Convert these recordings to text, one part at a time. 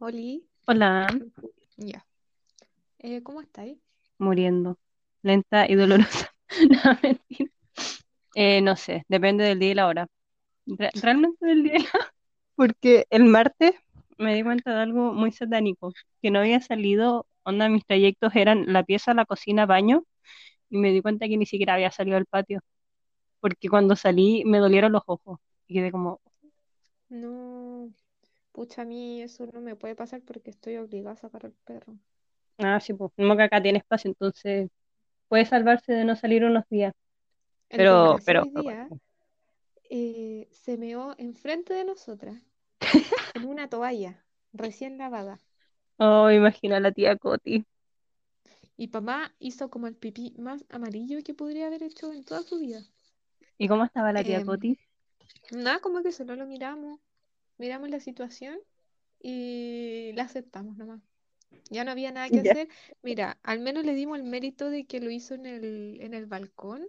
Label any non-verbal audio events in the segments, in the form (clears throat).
Oli, Hola, ya. Eh, ¿cómo estáis? muriendo, lenta y dolorosa. (laughs) No, mentira. Eh, no sé, depende del día y la hora. Re- realmente del día y la hora, (laughs) porque el martes me di cuenta de algo muy satánico, que no había salido, onda, mis trayectos eran la pieza, la cocina, baño, y me di cuenta que ni siquiera había salido al patio, porque cuando salí me dolieron los ojos, y quedé como, No, pucha, a mí eso no me puede pasar porque estoy obligada a sacar al perro. ah, sí, pues, como que acá tiene espacio, entonces puede salvarse de no salir unos días, pero, pero, día eh, se meó enfrente de nosotras (laughs) en una toalla recién lavada. oh, imagina a la tía Coti. Y papá hizo como el pipí más amarillo que podría haber hecho en toda su vida. ¿Y cómo estaba la tía Em, Coti? nada, como que solo lo miramos, miramos la situación y la aceptamos nomás. Ya no había nada que Ya. hacer. Mira, al menos le dimos el mérito de que lo hizo en el, en el balcón.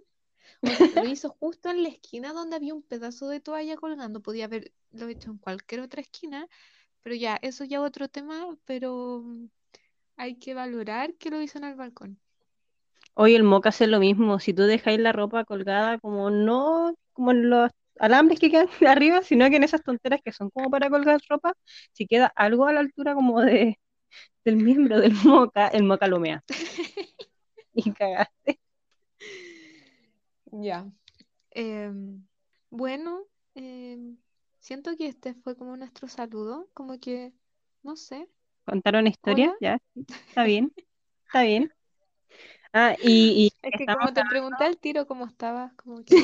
O sea, lo hizo (laughs) justo en la esquina donde había un pedazo de toalla colgando. Podía haberlo hecho en cualquier otra esquina, pero ya, eso ya otro tema, pero mm, hay que valorar que lo hizo en el balcón. Hoy el moca hace lo mismo. Si tú dejáis la ropa colgada, como no como en los alambres que quedan de (laughs) arriba, sino que en esas tonteras que son como para colgar ropa, si queda algo a la altura como de, del miembro del moca, el moca lo mea. (laughs) Y cagaste. Ya. Em, bueno, em, siento que este fue como nuestro saludo, como que, no sé, ¿Contaron historias? Ya, está bien, (laughs) está bien. Ah, y, y Es que como te pregunté al tiro cómo estabas, como que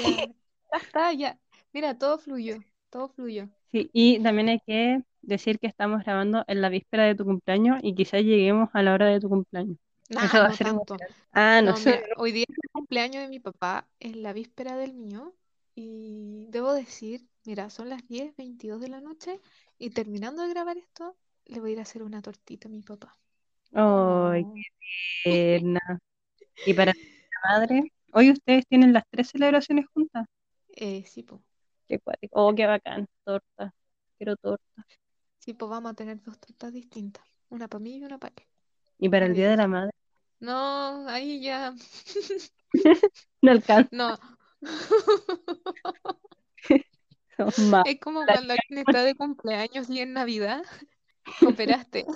ya está, ya. Mira, todo fluyó, todo fluyó. sí, y también hay que decir que estamos grabando en la víspera de tu cumpleaños y quizás lleguemos a la hora de tu cumpleaños. Eso a no ser tanto. emocionante. Ah, no No, sé. mira, hoy día es el cumpleaños de mi papá, es la víspera del mío, y debo decir, mira, son las 10:22 de la noche, y terminando de grabar esto, le voy a ir a hacer una tortita a mi papá. Ay, Oh, qué tierna. Y para la madre, hoy ustedes tienen las tres celebraciones juntas. eh, sí, po. Qué cuático. Oh, qué bacán. Torta. Quiero torta. Sí, pues vamos a tener dos tortas distintas, una para mí y una para él. Y para el Día de la. Madre, No, ahí ya, (laughs) (laughs) no alcanza. no. (laughs) Es como cuando alguien está de cumpleaños y en Navidad cooperaste.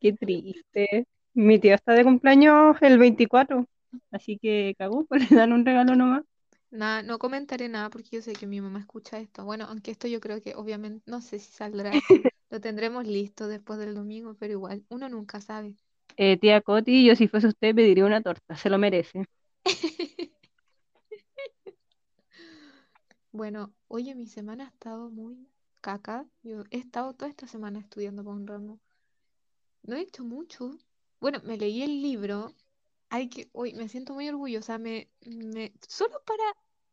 Qué triste. Mi tío está de cumpleaños el 24, así que cagó, pues le dan un regalo nomás. Nada, no comentaré nada porque yo sé que mi mamá escucha esto. Bueno, aunque esto yo creo que obviamente no sé si saldrá. (laughs) Lo tendremos listo después del domingo, pero igual, uno nunca sabe. Eh, tía Coti, yo si fuese usted pediría una torta, se lo merece. (laughs) Bueno, oye, mi semana ha estado muy caca. Yo he estado toda esta semana estudiando para un ramo. No he hecho mucho. Bueno, me leí el libro. Hay que, hoy me siento muy orgullosa. Me, me, solo para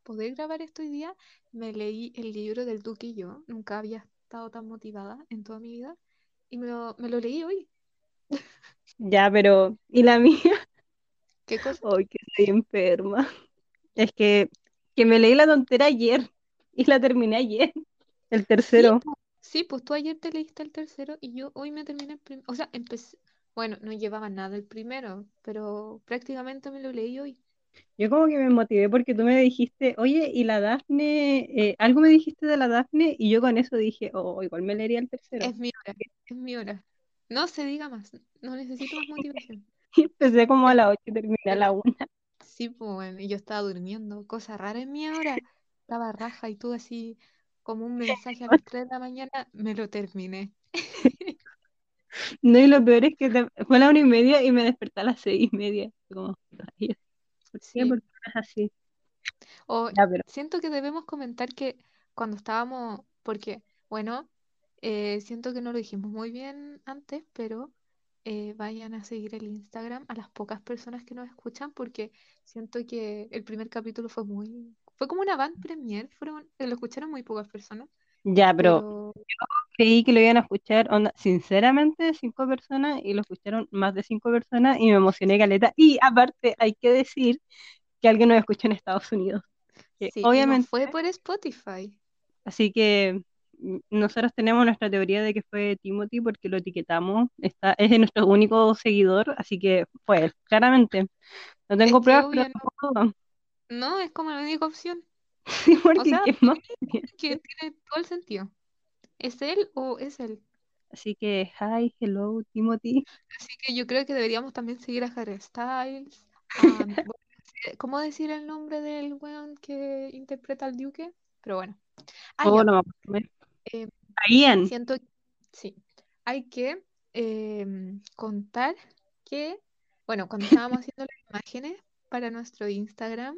poder grabar esto hoy día, me leí el libro del Duque y yo. Nunca había estado tan motivada en toda mi vida. Y me lo, me lo leí hoy. Ya, pero. ¿Y la mía? (laughs) ¿Qué cosa? Ay, que estoy enferma. Es que, que me leí la tontera ayer y la terminé ayer, el Sí, tercero. po- sí, pues tú ayer te leíste el tercero y yo hoy me terminé el primero. O sea, empecé. Bueno, no llevaba nada el primero, pero prácticamente me lo leí hoy. Yo como que me motivé porque tú me dijiste, oye, y la Dafne, eh, algo me dijiste de la Dafne y yo con eso dije, oh, igual me leería el tercero. Es mi hora, es mi hora. No se diga más, no necesito más motivación. (laughs) Empecé como a las 8 y terminé a la (laughs) 1. Sí, pues bueno, yo estaba durmiendo, cosa rara en mi hora. Estaba raja y tú así como un mensaje a las 3 de la mañana, me lo terminé. (laughs) No, y lo peor es que te- fue a la una y media y me desperté a las seis y media. Como, ¿por qué? ¿Por Sí. qué no es así? O Ya, pero siento que debemos comentar que cuando estábamos, porque, bueno, eh, siento que no lo dijimos muy bien antes, pero eh, vayan a seguir el Instagram a las pocas personas que nos escuchan, porque siento que el primer capítulo fue muy, fue como una van premier, fueron, eh, lo escucharon muy pocas personas, ya, pero pero creí que lo iban a escuchar, onda, sinceramente, cinco personas y lo escucharon más de cinco personas y me emocioné caleta. Y aparte, hay que decir que alguien nos escucha en Estados Unidos. Que sí, y no obviamente, fue por Spotify. así que nosotros tenemos nuestra teoría de que fue Timothy porque lo etiquetamos, está, es de nuestro único seguidor, así que fue él, claramente. No tengo que pruebas, pero no. No, es como la única opción. (laughs) Sí, O porque sea, ¿quién más? que tiene todo el sentido. ¿Es él o es él? Así que, hi, hello, Timothy. Así que yo creo que deberíamos también seguir a Harry Styles. (laughs) bueno, ¿cómo decir el nombre del weón que interpreta al Duque? Pero bueno. Ah, Oh, no. Eh, Ian. siento que sí. Hay que eh, contar que, bueno, cuando estábamos haciendo las imágenes para nuestro Instagram,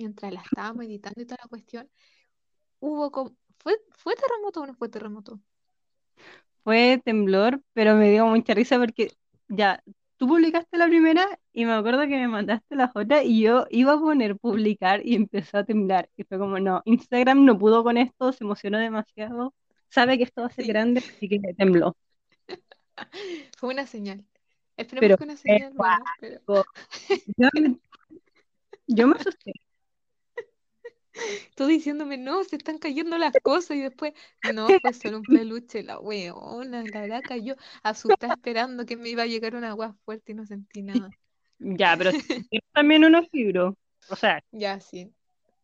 mientras la estábamos editando y toda la cuestión, hubo como. ¿Fue, fue terremoto o no fue terremoto? Fue temblor, pero me dio mucha risa porque ya, tú publicaste la primera y me acuerdo que me mandaste la otra y yo iba a poner publicar y empezó a temblar. Y fue como, no, Instagram no pudo con esto, se emocionó demasiado, sabe que esto va a ser Sí. grande, así que tembló. (laughs) Fue una señal. Esperemos Pero que una señal buena, pero Yo, yo me asusté. Tú diciéndome, no, se están cayendo las cosas y después, no, fue solo un peluche, la weona, la verdad cayó asustada esperando que me iba a llegar una agua fuerte y no sentí nada. Ya, pero (laughs) también unos libros. O sea, Ya, sí.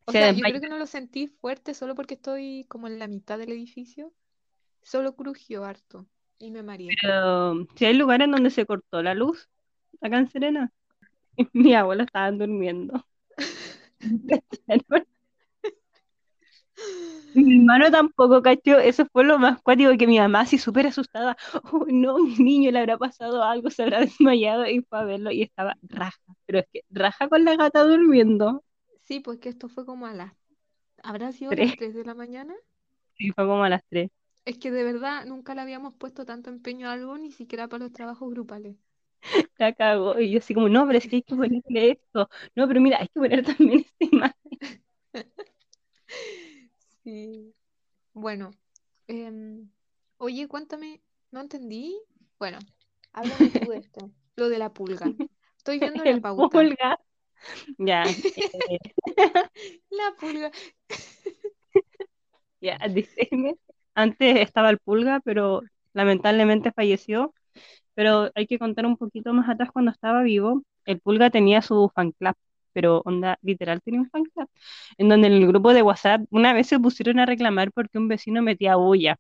O se sea, yo creo que no lo sentí fuerte solo porque estoy como en la mitad del edificio. Solo crujió harto y me mareé. Pero si hay lugares donde se cortó la luz, acá en Serena, (laughs) mi abuela estaba durmiendo. (laughs) Mi hermano tampoco cachó, eso fue lo más cuático que mi mamá así súper asustada, (laughs) oh no, mi niño le habrá pasado algo, se habrá (laughs) desmayado y fue a verlo y estaba raja, pero es que raja con la gata durmiendo, Sí, pues que esto fue como a las... ¿Habrá sido tres, las 3 de la mañana? y fue como a las tres, Es que de verdad nunca le habíamos puesto tanto empeño a algo, ni siquiera para los trabajos grupales. (laughs) la cagó. Y yo así como, no, pero es que hay que ponerle esto, no, pero mira, hay que poner también esta imagen. Sí. Bueno, em, oye, cuéntame, no entendí. Bueno, (laughs) háblame tú de esto, lo de la pulga. Estoy viendo (laughs) la El pauta. pulga, ya, (laughs) eh, La pulga. ya, disclaimer, antes estaba el pulga, pero lamentablemente falleció. Pero hay que contar un poquito más atrás cuando estaba vivo. El Pulga tenía su fan club, pero onda, literal fan club, en donde en el grupo de WhatsApp una vez se pusieron a reclamar porque un vecino metía bulla.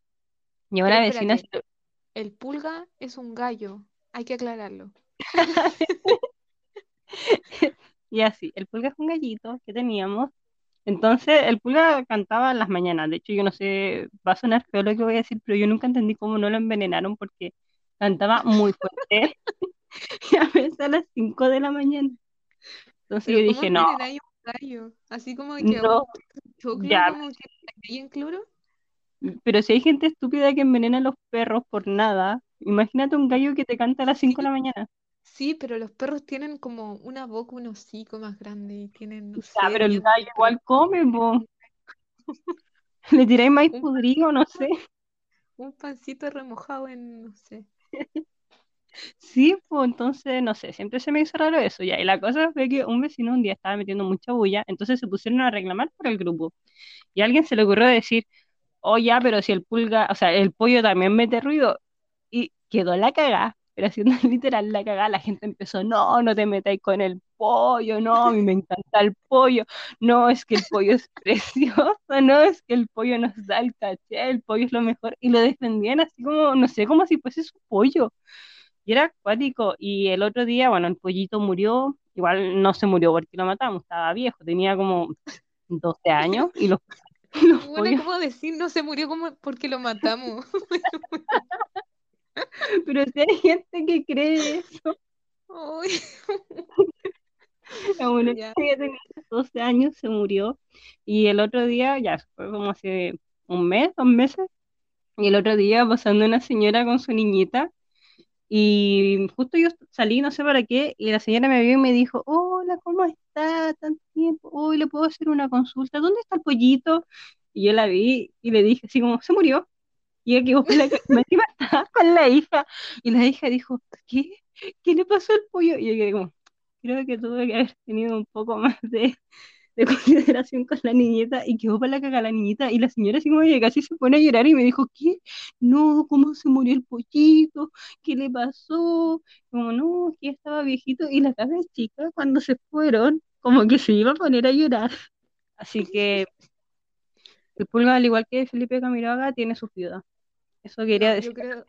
Y una vecina el pulga es un gallo, hay que aclararlo. (laughs) y así, el Pulga es un gallito que teníamos. Entonces, el Pulga cantaba en las mañanas. De hecho, yo no sé, va a sonar feo lo que voy a decir, pero yo nunca entendí cómo no lo envenenaron porque cantaba muy fuerte (laughs) y a veces a las 5 de la mañana. Entonces Pero yo ¿cómo dije, no, un? Así como que a no, un choclo, ya, como que en cloro. pero si hay gente estúpida que envenena a los perros por nada, imagínate un gallo que te canta a las 5 de la mañana. Sí, pero los perros tienen como una boca, un hocico más grande y tienen, no Ya, sé, pero el gallo igual come, po. (laughs) Le tiráis maíz un, podrido, no sé. un pancito remojado en, no sé. (laughs) Sí, pues entonces, no sé, siempre se me hizo raro eso ya. Y la cosa fue que un vecino un día estaba metiendo mucha bulla, entonces se pusieron a reclamar por el grupo. Y a alguien se le ocurrió decir, oh ya, pero si el pulga, o sea, el pollo también mete ruido. Y quedó la cagá, pero haciendo (laughs) literal la cagá, la gente empezó, no, no te metáis con el pollo, no, a mí me encanta el pollo, no, es que el pollo es (laughs) precioso, no, es que el pollo nos da el caché, el pollo es lo mejor. Y lo defendían así como, no sé, como si fuese su pollo. Y era acuático. Y el otro día, bueno, el pollito murió. Igual no se murió porque lo matamos, estaba viejo, tenía como 12 años. Y los, (laughs) los Bueno, pollos, ¿cómo decir? No se murió como porque lo matamos. (laughs) pero si hay gente que cree eso. (laughs) La una ya. que tenía 12 años se murió. Y el otro día, ya fue como hace un mes, dos meses. Y el otro día pasando una señora con su niñita. Y justo yo salí, no sé para qué, y la señora me vio y me dijo, hola, ¿cómo está? Tanto tiempo, hoy le puedo hacer una consulta, ¿dónde está el pollito? Y yo la vi y le dije así como, se murió. Y ella quedó con la, (laughs) encima estaba con la hija, y la hija dijo, ¿qué? ¿Qué le pasó al pollo? Y yo como, creo que tuve que haber tenido un poco más de, de (laughs) consideración con la niñita y quedó para la caga la niñita y la señora así como que casi se pone a llorar y me dijo, ¿qué? No, ¿cómo se murió el pollito? ¿Qué le pasó? Como, no, que estaba viejito y la cabra chica cuando se fueron, como que se iba a poner a llorar. Así que el pulga, al igual que Felipe Camiroaga, tiene su ciudad. Eso quería No, decir. yo creo,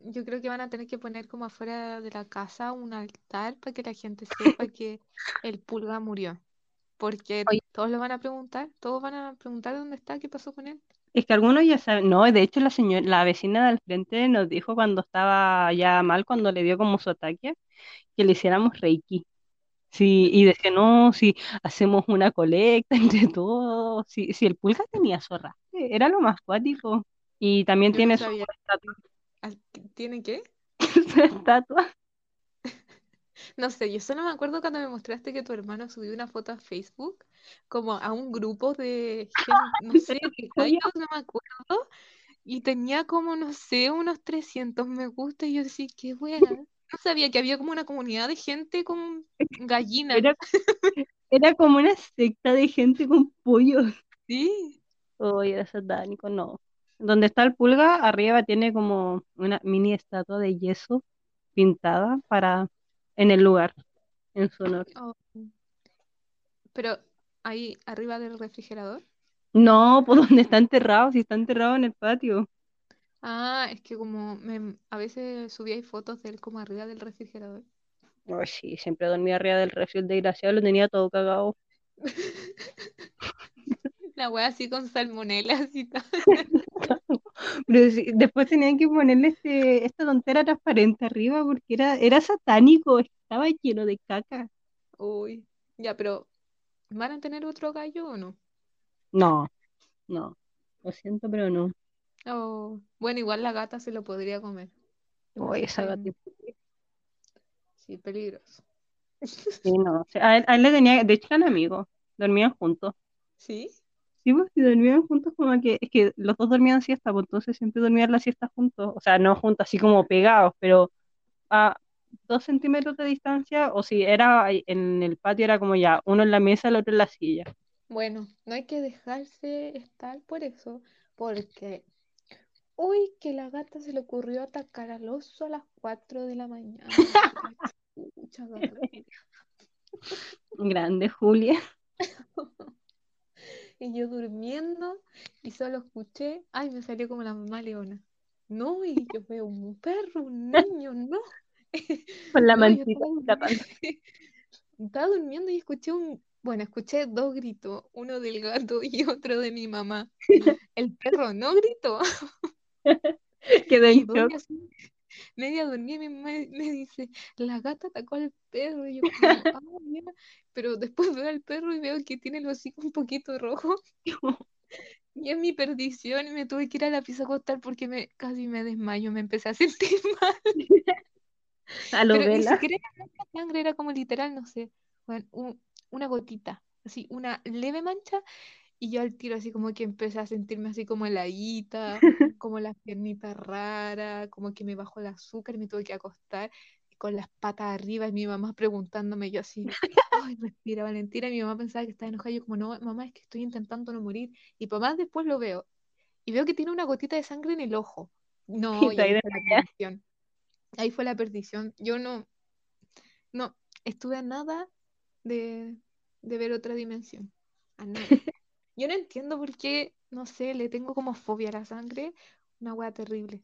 yo creo que van a tener que poner como afuera de la casa un altar para que la gente sepa que el pulga murió. Porque Oye, todos lo van a preguntar, todos van a preguntar dónde está, qué pasó con él. es que algunos ya saben, no, de hecho la señora, la vecina del frente nos dijo cuando estaba ya mal, cuando le dio como su ataque, que le hiciéramos Reiki. Sí, y decía, no, si hacemos una colecta (laughs) entre todos, si, si el pulga tenía arrastre, era lo más cuático. Y también Yo no tiene su estatua. ¿Tiene qué? (laughs) su estatua. No sé, yo solo me acuerdo cuando me mostraste que tu hermano subió una foto a Facebook, como a un grupo de gente, (laughs) no sé, gallos, no me acuerdo, y tenía como, no sé, unos 300 me gusta, y yo decía, qué buena. No sabía que había como una comunidad de gente con gallinas, Era, era como una secta de gente con pollos. sí. Oye, era satánico, no. Donde está el pulga, arriba tiene como una mini estatua de yeso pintada para en el lugar, en su honor. Oh. Pero ahí arriba del refrigerador. No, pues (laughs) donde está enterrado, si está enterrado en el patio. Ah, es que como me, a veces subía fotos de él como arriba del refrigerador. Ay, sí, siempre dormía arriba del refri, el desgraciado lo tenía todo cagado. (laughs) La wea así con salmonela, así (laughs) tal. Pero después tenían que ponerle este, esta tontera transparente arriba porque era, era satánico, estaba lleno de caca. Uy, ya, pero ¿van a tener otro gallo o no? No, no, lo siento, pero no. Oh, bueno, igual la gata se lo podría comer. Si esa bien- gatita. Sí, peligroso. Sí, no. o sea, a él, a él le tenía, de hecho eran amigos, dormían juntos. ¿Sí? Sí, pues si dormían juntos, como que, es que los dos dormían siesta, pues entonces siempre dormían la siesta juntos. O sea, no juntos así como pegados, pero a dos centímetros de distancia, o si era en el patio, era como ya, uno en la mesa, el otro en la silla. Bueno, no hay que dejarse estar por eso, porque uy, que la gata se le ocurrió atacar al oso a las 4 de la mañana. (laughs) Gata. Grande, Julia. (laughs) Y yo durmiendo y solo escuché, ay, me salió como la mamá leona. No, y yo veo un perro, un niño, no. (laughs) Con la No, mantita estaba (laughs) estaba durmiendo y escuché un, bueno, escuché dos gritos, uno del gato (laughs) y otro de mi mamá. El perro no gritó. Quedó en doña shock. así, media dormida, mi mamá me dice, la gata atacó al perro. Y yo como, (laughs) ah, mira. Pero después veo al perro y veo que tiene el hocico un poquito rojo. (laughs) Y es mi perdición y me tuve que ir a la pieza a acostar porque me, casi me desmayo, me empecé a sentir (laughs) mal. A lo Pero ni siquiera era sangre, era como literal, no sé, bueno, un- una gotita, así, una leve mancha. Y yo al tiro así como que empecé a sentirme así como heladita, (laughs) como las piernitas raras, como que me bajó el azúcar y me tuve que acostar con las patas arriba y mi mamá preguntándome yo así, ay, respira Valentina, y mi mamá pensaba que estaba enojada, yo como, no, mamá, es que estoy intentando no morir. Y papá después lo veo y veo que tiene una gotita de sangre en el ojo. (laughs) No, Y fue la perdición. Ahí fue la perdición. Yo no, no, estuve a nada de, de ver otra dimensión. A nada. Yo no entiendo por qué, no sé, le tengo como fobia a la sangre. Una wea terrible.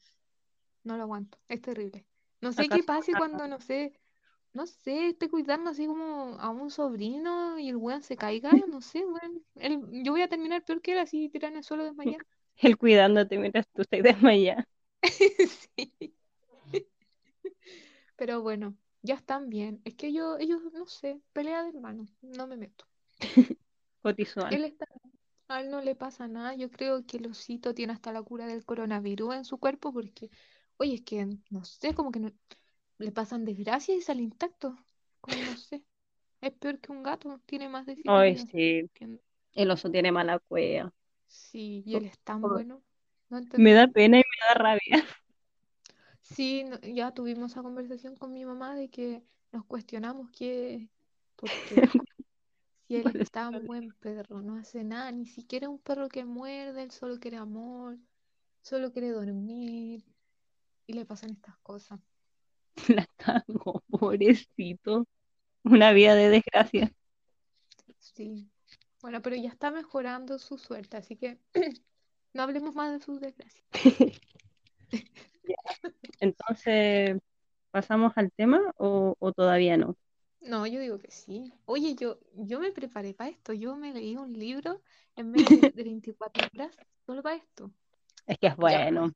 No lo aguanto. Es terrible. No sé qué ¿Acaso pase cuando, no sé, no sé, esté cuidando así como a un sobrino y el weón se caiga. (laughs) No sé, weón. El- yo voy a terminar peor que él así tirado en el suelo desmayado. él (laughs) cuidándote mientras tú estás desmayada? (laughs) Sí. Pero bueno, ya están bien. Es que yo, ellos, no sé, pelea de hermanos. No me meto. Cotizón. Él está, a él no le pasa nada. Yo creo que el osito tiene hasta la cura del coronavirus en su cuerpo porque, oye, es que, no sé, como que no, le pasan desgracias y sale intacto. Como no (laughs) sé. Es peor que un gato, tiene más de Ay, sí. El oso tiene mala cueva. Sí, y él es tan Oh, bueno. No Me da pena y me da rabia. Sí, no- ya tuvimos esa conversación con mi mamá de que nos cuestionamos que, porque (laughs) Si él es tan buen perro, no hace nada, ni siquiera un perro que muerde, él solo quiere amor, solo quiere dormir y le pasan estas cosas. (laughs) La cago, pobrecito. Una vida de desgracia. Sí. Bueno, pero ya está mejorando su suerte, así que (clears throat) no hablemos más de sus desgracias. (laughs) Entonces, ¿pasamos al tema o, o todavía no? No, yo digo que sí. Oye, yo, yo me preparé para esto. Yo me leí un libro en menos de, (laughs) de 24 horas solo para esto. Es que es bueno.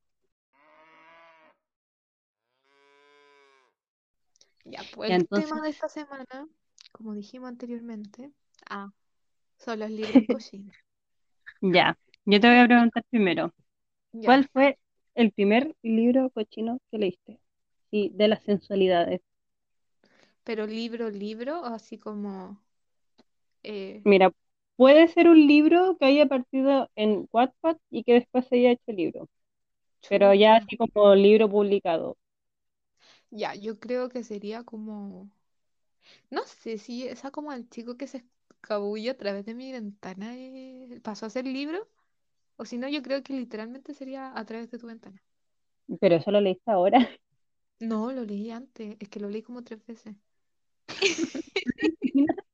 Ya, pues el entonces- tema de esta semana, como dijimos anteriormente, ah, son los libros (laughs) cochinos. Ya, yo te voy a preguntar primero, Ya. ¿cuál fue el primer libro cochino que leíste? Sí, de las sensualidades. Pero libro, libro, o así como eh, Mira, puede ser un libro que haya partido en Wattpad y que después se haya hecho libro, pero ya así como libro publicado. Ya, yo creo que sería como, no sé si esa como el chico que se escabulle a través de mi ventana eh, pasó a ser libro, o si no, yo creo que literalmente sería a través de tu ventana. Pero eso lo leíste ahora. No, lo leí antes, es que lo leí como tres veces. (laughs)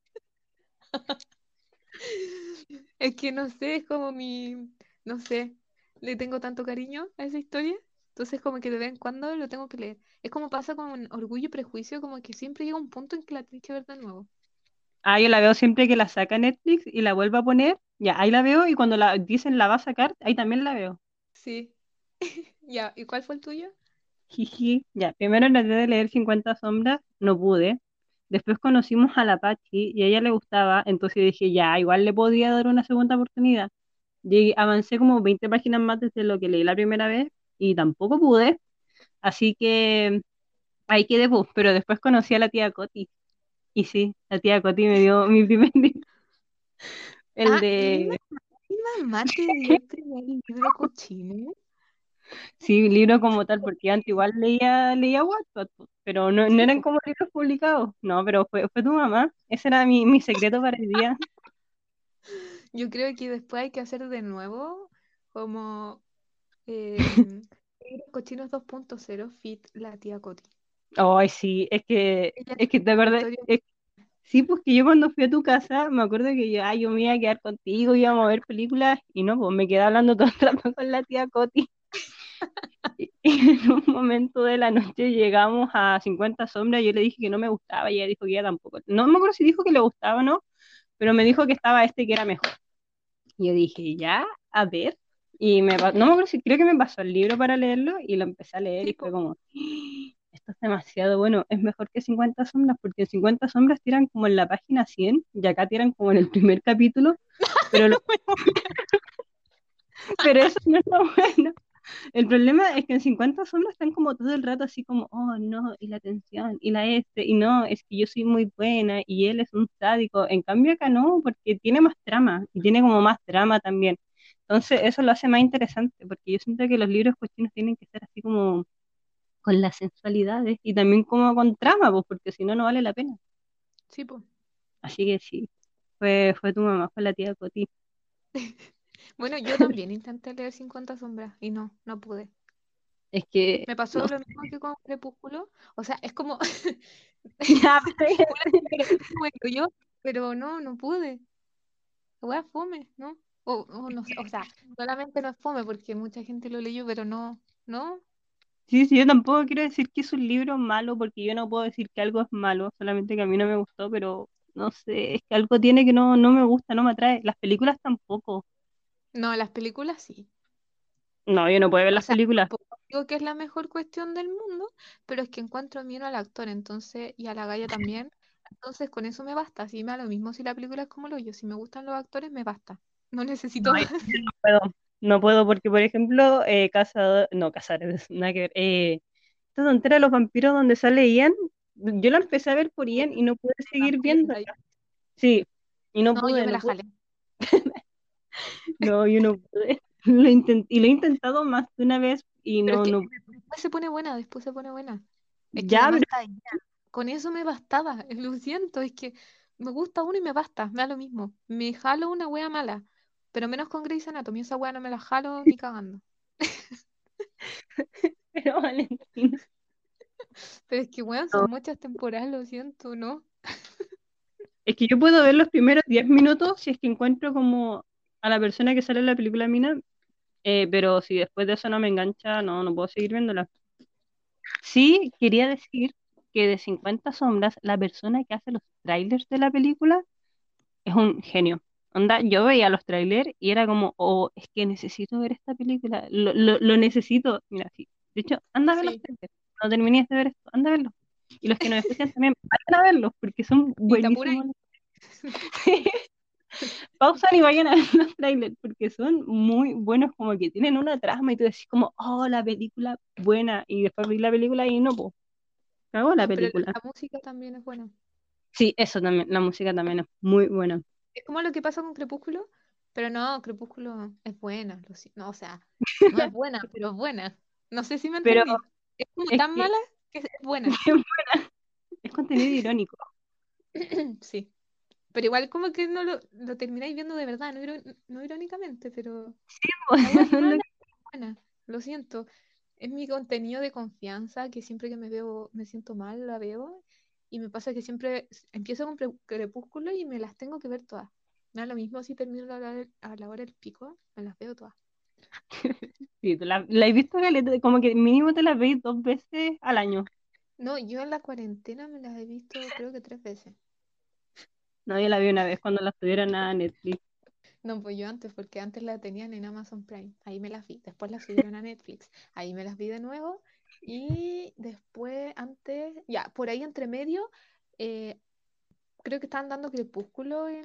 Es que no sé, es como mi, no sé, le tengo tanto cariño a esa historia, entonces como que de vez en cuando lo tengo que leer. Es como pasa con Orgullo y Prejuicio, como que siempre llega un punto en que la tienes que ver de nuevo. Ah, yo la veo siempre que la saca Netflix y la vuelve a poner, ya, ahí la veo y cuando la dicen la va a sacar, ahí también la veo. Sí. (laughs) Ya, ¿y cuál fue el tuyo? Jiji, ya, primero traté de leer 50 sombras, no pude. Después conocimos a la Pachi y a ella le gustaba, entonces dije, ya, igual le podía dar una segunda oportunidad. Llegué- avancé como 20 páginas más desde lo que leí la primera vez y tampoco pude, así que ahí quedé, pues, pero después conocí a la tía Coti. Y sí, la tía Coti me dio mi primer libro, el Ah, de, ¿Mi mamá te dio el primer libro cochino? Sí, libro como tal, porque antes igual leía, leía Wattpad, pues, pero no, no eran como libros publicados. No, pero fue, fue tu mamá. Ese era mi, mi secreto para el día. (laughs) Yo creo que después hay que hacer de nuevo como (laughs) Libros Cochinos 2.0 Fit la tía Coti. Ay, sí, es que, es que te acuerdas, es- sí, pues que yo cuando fui a tu casa, me acuerdo que yo, ay, yo me iba a quedar contigo, íbamos a ver películas, y no, pues me quedé hablando (laughs) todo el rato con la tía Coti. (laughs) Y, en un momento de la noche llegamos a 50 sombras, y yo le dije que no me gustaba, y ella dijo que ella tampoco. No me acuerdo si dijo que le gustaba o no, pero me dijo que estaba este que era mejor. Y yo dije, ya, a ver. Y me, no me acuerdo si creo que me pasó el libro para leerlo y lo empecé a leer y fue como, esto es demasiado bueno, es mejor que 50 sombras, porque en 50 sombras tiran como en la página 100 y acá tiran como en el primer capítulo, pero, lo- (laughs) (laughs) pero eso no es lo bueno. El problema es que en 50 sombras están como todo el rato así como, oh no, y la tensión, y la este, y no, es que yo soy muy buena y él es un sádico. En cambio acá no, porque tiene más trama y tiene como más drama también. Entonces eso lo hace más interesante, porque yo siento que los libros cochinos tienen que ser así como con las sensualidades y también como con trama, pues, porque si no, no vale la pena. Sí, po. Así que sí, fue, fue tu mamá, fue la tía Coti. (laughs) Bueno, yo también intenté leer 50 sombras y no, no pude. Es que, Me pasó no lo mismo que con Crepúsculo. O sea, es como (laughs) yo, (laughs) pero no, no pude. Wea fome, ¿no? O, o no sé, o sea, solamente no es fome porque mucha gente lo leyó, pero no, no. Sí, sí, yo tampoco quiero decir que es un libro malo, porque yo no puedo decir que algo es malo, solamente que a mí no me gustó, pero no sé, es que algo tiene que no, no me gusta, no me atrae. Las películas tampoco. No, las películas sí. No, yo no puedo ver O las sea, películas. digo que es la mejor cuestión del mundo, pero es que encuentro bien al actor, entonces, y a la galla también. Entonces, con eso me basta. Si me da lo mismo si la película es como lo yo. Si me gustan los actores, me basta. No (laughs) necesito No, más. no puedo. No puedo porque, por ejemplo, eh, Cazador, no, Cazadores, nada que ver. Eh, esta tontera de los vampiros donde sale Ian, yo la empecé a ver por Ian y no pude seguir viendo. Sí, y no No, pude, yo me no la pude. (laughs) No, yo no pude. (laughs) Lo intent- y lo he intentado más de una vez y no, es que no. después se pone buena, después se pone buena. Es que Ya, pero está ella. Con eso me bastaba. (laughs) Lo siento, es que me gusta uno y me basta, me da lo mismo. Me jalo una wea mala, pero menos con Grey's Anatomy, esa wea no me la jalo ni cagando. (laughs) Pero Valentina. Pero es que weón, son muchas temporadas, lo siento, ¿no? Es que yo puedo ver los primeros 10 minutos si es que encuentro como a la persona que sale en la película Mina, eh, pero si después de eso no me engancha, no, no puedo seguir viéndola. Sí, quería decir que de 50 sombras, la persona que hace los trailers de la película es un genio. Onda, yo veía los trailers y era como, oh, es que necesito ver esta película, lo, lo, lo necesito. Mira, sí. De hecho, anda a ver los Sí. trailers. No terminé de ver esto, anda a verlos. Y los que nos escuchan también, vayan a verlos porque son buenísimos. (laughs) (laughs) Pausan y vayan a ver los trailers porque son muy buenos, como que tienen una trama y tú decís como, oh, la película buena. Y después vi la película y no, pues, cagó la No, pero película. la música también es buena. Sí, eso también, la música también es muy buena. Es como lo que pasa con Crepúsculo, pero no, Crepúsculo es buena. no, o sea, no es buena, (laughs) pero es buena. No sé si me Pero entendí. Es como es tan que- mala que es buena. (laughs) Es contenido irónico. (coughs) Sí. Pero igual como que no lo, lo termináis viendo de verdad, no, iro- no irónicamente, pero la wea (laughs) es mala, es buena. Lo siento. Es mi contenido de confianza que siempre que me veo, me siento mal, la veo. Y me pasa que siempre empiezo con Crepúsculo y me las tengo que ver todas. Da lo mismo si termino a la, a la hora del pico, me las veo todas. (laughs) Sí, la, la he visto como que mínimo te la veis dos veces al año. No, yo en la cuarentena me las he visto creo que tres veces. No, yo la vi una vez cuando la subieron a Netflix. No, pues yo antes, porque antes la tenían en Amazon Prime. Ahí me las vi. Después las subieron a Netflix. Ahí me las vi de nuevo. Y después, antes, ya, por ahí entre medio, eh, creo que estaban dando Crepúsculo en,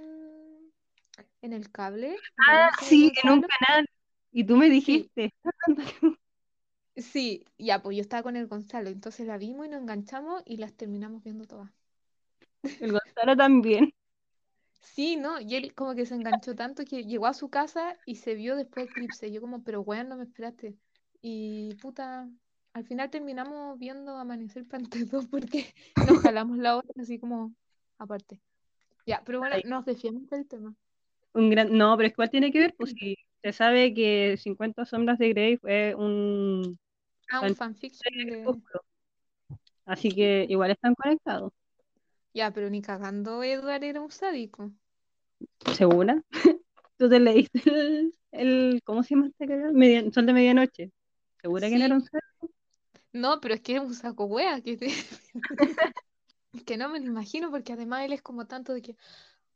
en el cable. Ah, sí, en un canal. Y tú me dijiste, (laughs) Sí, ya, pues yo estaba con el Gonzalo. Entonces la vimos y nos enganchamos y las terminamos viendo todas. el Gonzalo también. Sí, ¿no? Y él como que se enganchó tanto que llegó a su casa y se vio después Eclipse. Yo como, pero weón, no me esperaste. Y puta, al final terminamos viendo Amanecer entre dos porque (laughs) nos jalamos la otra así como aparte. Ya, pero bueno, nos desviamos del tema. Un gran... No, pero es que igual tiene que ver, pues (clears throat) si se sabe que 50 sombras de Grey fue un Ah, un Fan- fanfiction de... Así que igual están conectados. Ya, pero ni cagando Edward era un sádico. ¿Segura? (laughs) ¿Tú te leíste el, el- ¿cómo se llama este canal? Media- Sol de Medianoche. ¿Segura que no era un ser? No, pero es que es un saco wea que te... Es (laughs) que no me lo imagino porque además él es como tanto de que,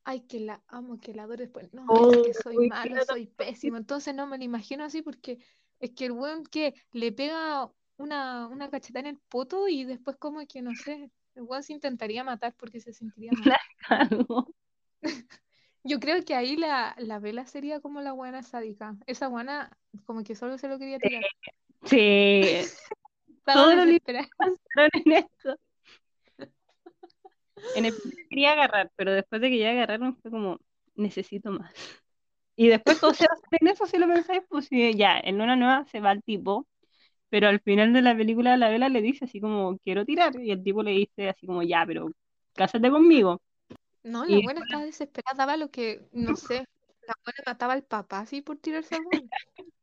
ay, que la amo, que la adoro después. No, es que soy malo, claro. soy pésimo. Entonces no me lo imagino así porque es que el weón que le pega una, una cachetada en el poto y después como que, no sé, el weón se intentaría matar porque se sentiría mal. (laughs) (laughs) Yo creo que ahí la, la vela sería como la buena sádica. Esa buena como que solo se lo quería tirar. Sí, Estaba todo lo en esto. En el quería agarrar, pero después de que ya agarraron fue como, necesito más. Y después todo se basa en eso, si lo pensáis, pues sí, ya, en una nueva se va el tipo, pero al final de la película la vela le dice así como, quiero tirar, y el tipo le dice así como, ya, pero cásate conmigo. No, Y la buena estaba desesperada, daba lo que, no sé, la buena mataba al papá así por tirarse al (laughs) weón.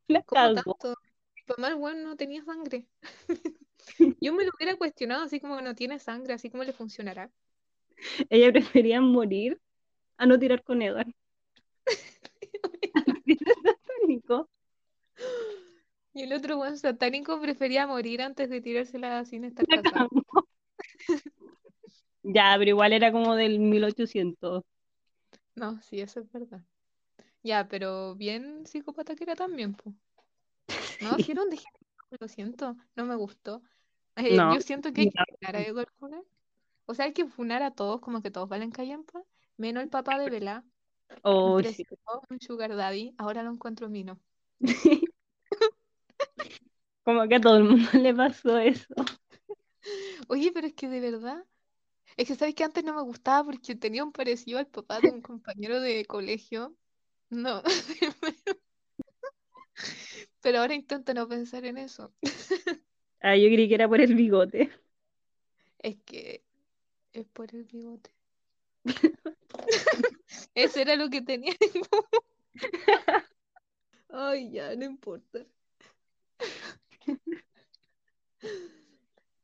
La ¿Cómo cagó. tanto? Mi el weón no tenía sangre. (laughs) Yo me lo hubiera cuestionado así como que no tiene sangre, así como le funcionará. (laughs) Ella prefería morir a no tirar con Edward. Y el otro weón satánico prefería morir antes de tirársela sin estar casado. Ya, pero igual era como del 1800. No, sí, eso es verdad. Ya, pero bien psicópata que era también, pues. No, Sí. era un degenerado, lo siento, no me gustó. Eh, No, yo siento que hay que funar a Edward Cullen. O sea, hay que funar a todos, como que todos valen callampa, menos el papá de Bella. Oh, sí. un sugar daddy, ahora lo encuentro mino. (laughs) Como que a todo el mundo (laughs) le pasó eso. Oye, pero es que de verdad, es que sabes que antes no me gustaba porque tenía un parecido al papá de un compañero de colegio. No, (laughs) pero ahora intento no pensar en eso. Ah, yo creí que era por el bigote. Es que es por el bigote. (laughs) Ese era lo que tenía. Ay, ya, no importa. (laughs)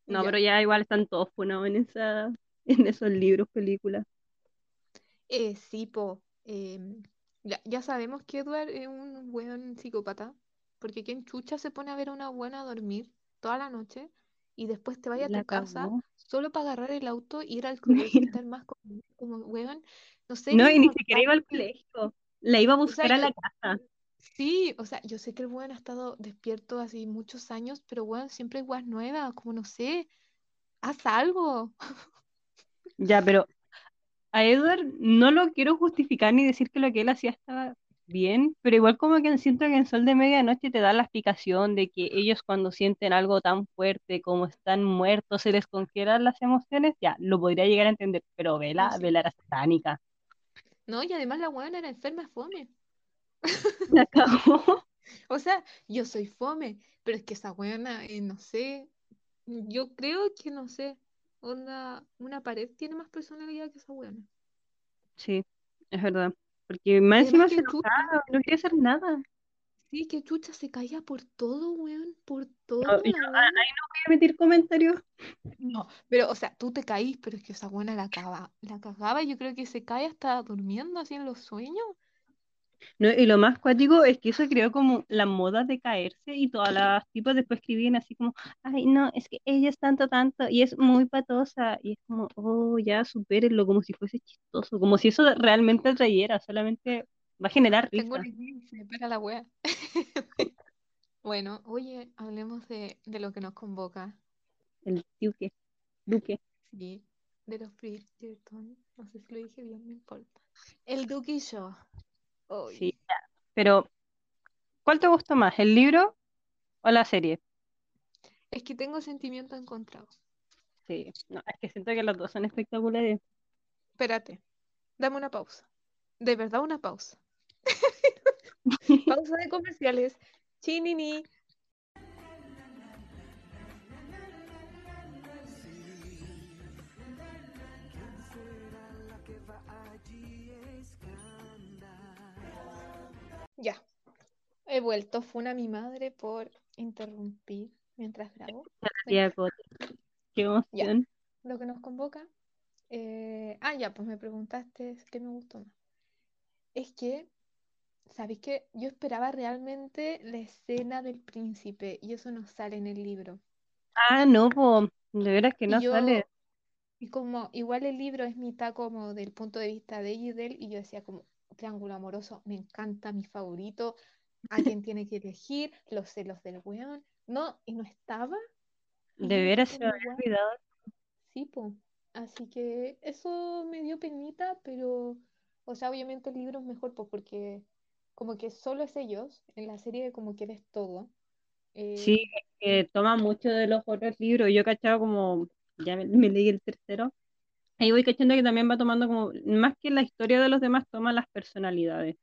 No, Ya. pero ya igual están todos funados en esa, en esos libros, películas. Eh, sí, po. em, ya, ya sabemos que Edward es un buen psicópata, porque quien chucha se pone a ver a una buena a dormir toda la noche y después te vaya a tu casa solo para agarrar el auto, ir al (laughs) colegio y estar más como, como weón. No sé, No, y ni siquiera iba al colegio. La iba a sea, buscar a la casa. Sí, o sea, yo sé que el weón ha estado despierto así muchos años, pero weón, siempre hay weas nuevas, como no sé, haz algo. Ya, pero a Edward no lo quiero justificar ni decir que lo que él hacía estaba bien, pero igual como que siento que en Sol de Medianoche te da la explicación de que ellos cuando sienten algo tan fuerte como están muertos, se les congelan las emociones, ya, lo podría llegar a entender, pero Vela. Vela era satánica. No, y además la weona era enferma fome. (laughs) La cagó. O sea, yo soy fome, pero es que esa weona, eh, no sé, yo creo que no sé, onda, una pared tiene más personalidad que esa weona. Sí, es verdad. Porque más encima se chucha, enojaba, no quería hacer nada. sí, que chucha se caía por todo, weón, por No, todo yo ahí no voy a emitir comentarios. No, pero, o sea, tú te caís, pero es que esa buena la cagaba, la cagaba, yo creo que se cae hasta durmiendo así en los sueños. No, y lo más cuático es que eso creó como la moda de caerse y todas las tipas después escribían así como, ay, no, es que ella es tanto, tanto y es muy patosa. Y es como, oh, ya, supérenlo, como si fuese chistoso, como si eso realmente atrayera, solamente va a generar Tengo risa. eclipse para la wea. (laughs) Bueno, oye, hablemos de, de lo que nos convoca. El duque, duque. Sí, de los Bridgerton. No sé si lo dije bien, no importa. El Duque y yo. Sí. Pero, ¿cuál te gustó más, el libro o la serie? Es que tengo sentimientos encontrados. Sí, no, es que siento que los dos son espectaculares. Espérate, dame una pausa. De verdad, una pausa. (laughs) Pausa de comerciales. Chinini. He vuelto. Fue a mi madre por interrumpir mientras grabo. Qué emoción. Lo que nos convoca. eh, Ah, ya, pues me preguntaste qué me gustó más. Es que, ¿sabéis qué? Yo esperaba realmente la escena del príncipe y eso no sale en el libro. Ah, no, po, de veras que no yo, sale. y como igual el libro es mitad como del punto de vista de ella y de él, y yo decía como, triángulo amoroso, me encanta, mi favorito, alguien tiene que elegir, los celos del weón. No, y no estaba. De veras se me había olvidado. Sí, po. Así que eso me dio penita, pero, o sea, obviamente el libro es mejor, pues, porque como que solo es ellos, en la serie como que eres todo. Sí, Eh, es que toma mucho de los otros libros. Yo cachaba como, ya me, me leí el tercero. Ahí voy cachando que también va tomando como, más que la historia de los demás, toma las personalidades.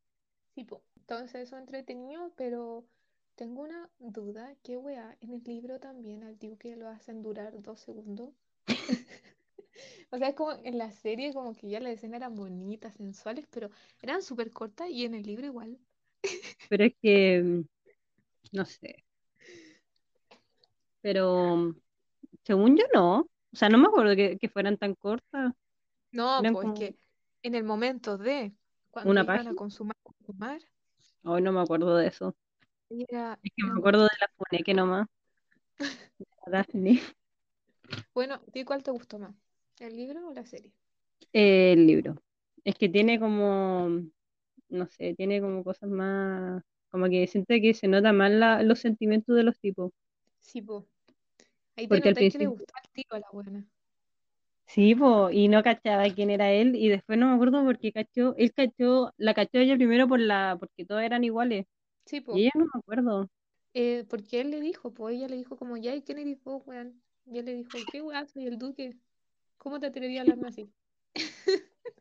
sí, po. Entonces eso entretenido, pero tengo una duda, ¿qué weá? En el libro también al Duque lo hacen durar dos segundos. (laughs) O sea, es como en la serie como que ya las escenas eran bonitas, sensuales, pero eran súper cortas y en el libro igual. (laughs) Pero es que, no sé. Pero según yo no. O sea, no me acuerdo que, que fueran tan cortas. No, Eran pues como que en el momento de cuando una iban a página. consumar, consumar, Hoy no me acuerdo de eso. era, Es que me acuerdo de la Funeque nomás. (laughs) Daphne. Bueno, ¿y cuál te gustó más? ¿El libro o la serie? El libro. Es que tiene como, no sé, tiene como cosas más, como que siento que se nota más la- los sentimientos de los tipos. Sí, pues. Ahí te Porque al que le gustaba el tiro a la buena. Sí, po, y no cachaba quién era él, y después no me acuerdo porque cachó, él cachó, la cachó ella primero por la, porque todos eran iguales, Sí, y pues. ella no me acuerdo. Eh, porque él le dijo, pues ella le dijo como, ya, ¿y quién eres vos, weón? Y él le dijo, ¿qué weón? Soy el duque. ¿Cómo te atreví a hablarme así? (laughs)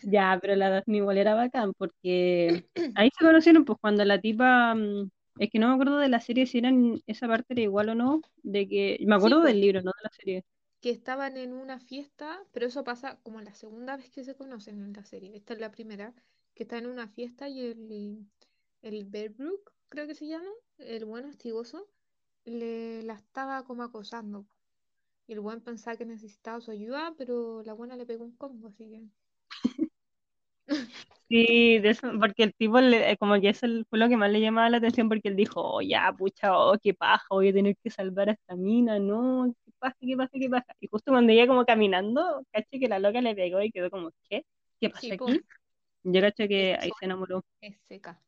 Ya, pero la Daphne igual era bacán, porque (clears throat) ahí se conocieron, pues cuando la tipa, mm, es que no me acuerdo de la serie si era en esa parte era igual o no, de que, me Sí, acuerdo del libro, no de la serie. Que estaban en una fiesta, pero eso pasa como la segunda vez que se conocen en la serie. Esta es la primera, que está en una fiesta y el, el Bear Brook, creo que se llama, el buen hostigoso, le la estaba como acosando. Y el buen pensaba que necesitaba su ayuda, pero la buena le pegó un combo, así que. (laughs) Sí, de eso, porque el tipo, le- eh, como que eso fue lo que más le llamaba la atención, porque él dijo, oh, ya, pucha, oh, qué paja, voy a tener que salvar a esta mina, no, qué paja, qué paja. Y justo cuando iba como caminando, caché que la loca le pegó y quedó como, ¿qué? ¿Qué pasa Sí, aquí? Yo caché que ahí se enamoró, es seca.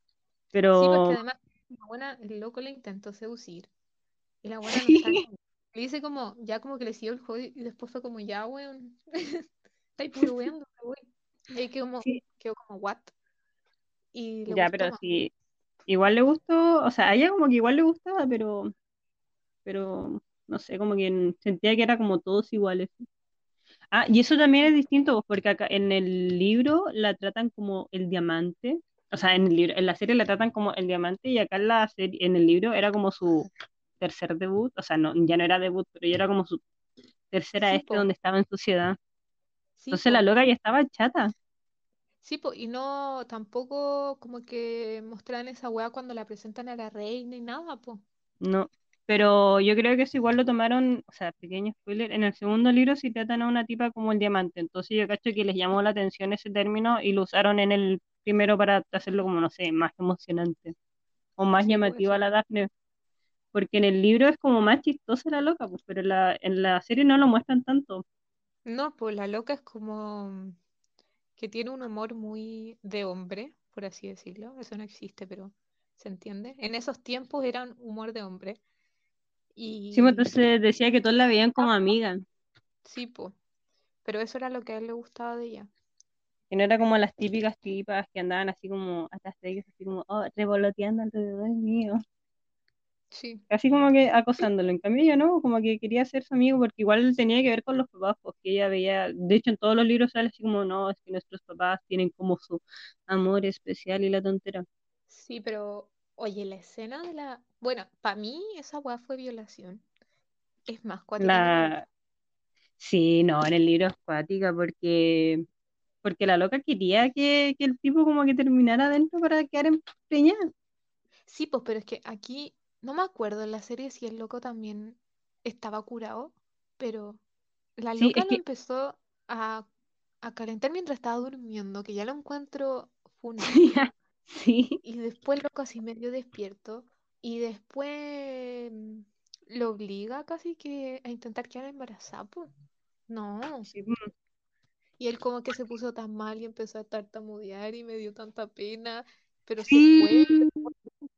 Sí, pues que pero además la buena, el loco le intentó seducir y la buena no está sí, Le dice como, ya como que le siguió el juego y después fue como, ya, weón, (laughs) está ahí puro voy. Y ahí quedó como, sí, quedó como, what? Y le ya, gustó pero más. sí, igual le gustó, o sea, a ella como que igual le gustaba, pero, pero, no sé, como que sentía que era como todos iguales. Ah, y eso también es distinto, pues, porque acá en el libro la tratan como el diamante, o sea, en el libro, en la serie la tratan como el diamante y acá en la serie, en el libro era como su tercer debut, o sea, no, ya no era debut, pero ya era como su tercera Sí, este po, donde estaba en sociedad. sí, Entonces la loca ya estaba chata, Sí, po, y no tampoco como que mostraran esa weá cuando la presentan a la reina y nada, po. no. Pero yo creo que eso igual lo tomaron, o sea, pequeño spoiler, en el segundo libro sí tratan a una tipa como el diamante, entonces yo cacho que les llamó la atención ese término y lo usaron en el primero para hacerlo como, no sé, más emocionante. o más Sí, eso. a la Daphne, porque en el libro es como más chistosa la loca, pues, pero en la, en la serie no lo muestran tanto. No, pues la loca es como que tiene un humor muy de hombre, por así decirlo. Eso no existe, pero se entiende. En esos tiempos eran humor de hombre. Sí, pues, Y entonces decía que todos la veían como amiga, sí, pues. Pero eso era lo que a él le gustaba de ella. que no era como las típicas tipas que andaban así como de ellos, así como, oh, revoloteando alrededor mío, Sí, así como que acosándolo. En cambio ella no, como que quería ser su amigo porque igual tenía que ver con los papás, porque ella veía, de hecho en todos los libros sale así como, no, es que nuestros papás tienen como su amor especial y la tontera. sí, pero oye, la escena de la... Bueno, para mí esa weá fue violación. Es más cuática. La, Sí, no, en el libro es cuática porque, porque la loca quería que, que el tipo como que terminara adentro para quedar empreñada. Sí, pues, pero es que aquí no me acuerdo en la serie si el loco también estaba curado, pero la loca lo que, empezó a, a calentar mientras estaba durmiendo, que ya lo encuentro (laughs) funado. Sí, sí, Y después el loco así medio despierto. Y después mm, lo obliga casi que a intentar quedar embarazada. No. sí, mm, Y él como que se puso tan mal y empezó a tartamudear y me dio tanta pena. Pero se fue sí,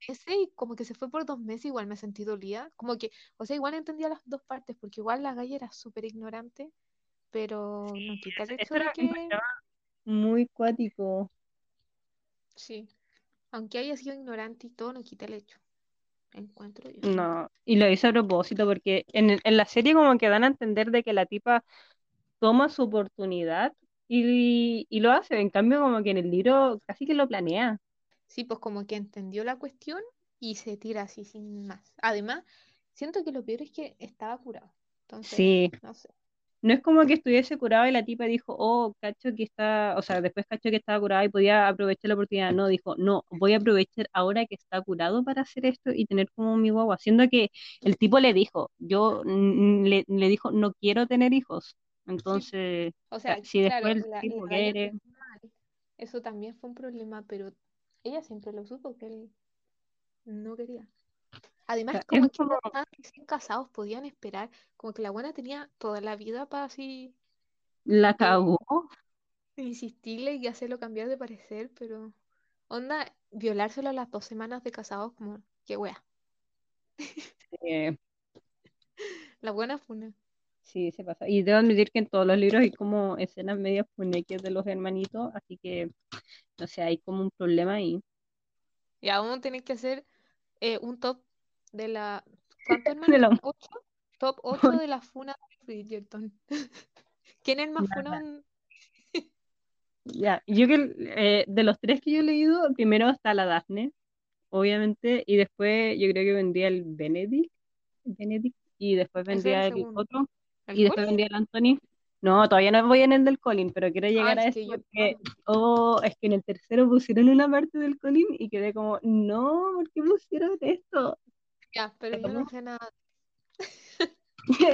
ese y como que se fue por dos meses, igual me sentí dolida. Como que, o sea, igual entendía las dos partes, porque igual la galla era súper ignorante, pero no quita el hecho de que, muy cuático. sí, aunque haya sido ignorante y todo, no quita el hecho, encuentro yo. No, y lo hizo a propósito porque en, en la serie como que dan a entender de que la tipa toma su oportunidad y, y lo hace, en cambio como que en el libro casi que lo planea. Sí, pues como que entendió la cuestión y se tira así sin más. Además, siento que lo peor es que estaba curado. Entonces, Sí, no sé. No es como que estuviese curado y la tipa dijo, oh, cacho que está, o sea, después cacho que estaba curada y podía aprovechar la oportunidad. No, dijo, no, voy a aprovechar ahora que está curado para hacer esto y tener como mi guagua. Siendo que el tipo le dijo, yo, le, le dijo, no quiero tener hijos. Sí, Entonces, o sea, si después el la, tipo quiere. Eso también fue un problema, pero ella siempre lo supo que él no quería. Además, sea, es como que como recién casados podían esperar, como que la buena tenía toda la vida para así la cagó. insistirle y hacerlo cambiar de parecer, pero onda, violárselo a las dos semanas de casados, como, qué wea. (laughs) La buena fue una. sí, se pasa. Y debo admitir que en todos los libros hay como escenas medias funequias de los hermanitos, así que, no sé, hay como un problema ahí. Y aún tenés que hacer eh, un top de (laughs) la. ¿Ocho? Top (laughs) 8 de la funa de Bridgerton. (laughs) ¿Quién es más funado? Ya, yo que eh, de los tres que yo he leído, primero está la Daphne, obviamente, y después yo creo que vendría el Benedict, Benedict, y después el vendría el otro. ¿Al y después Colin? vendría el Anthony. No, todavía no voy en el del Colin, pero quiero Ah, llegar a es eso que yo. porque, oh, es que en el tercero pusieron una parte del Colin y quedé como, no, ¿por qué pusieron esto? Ya, pero yo no sé nada.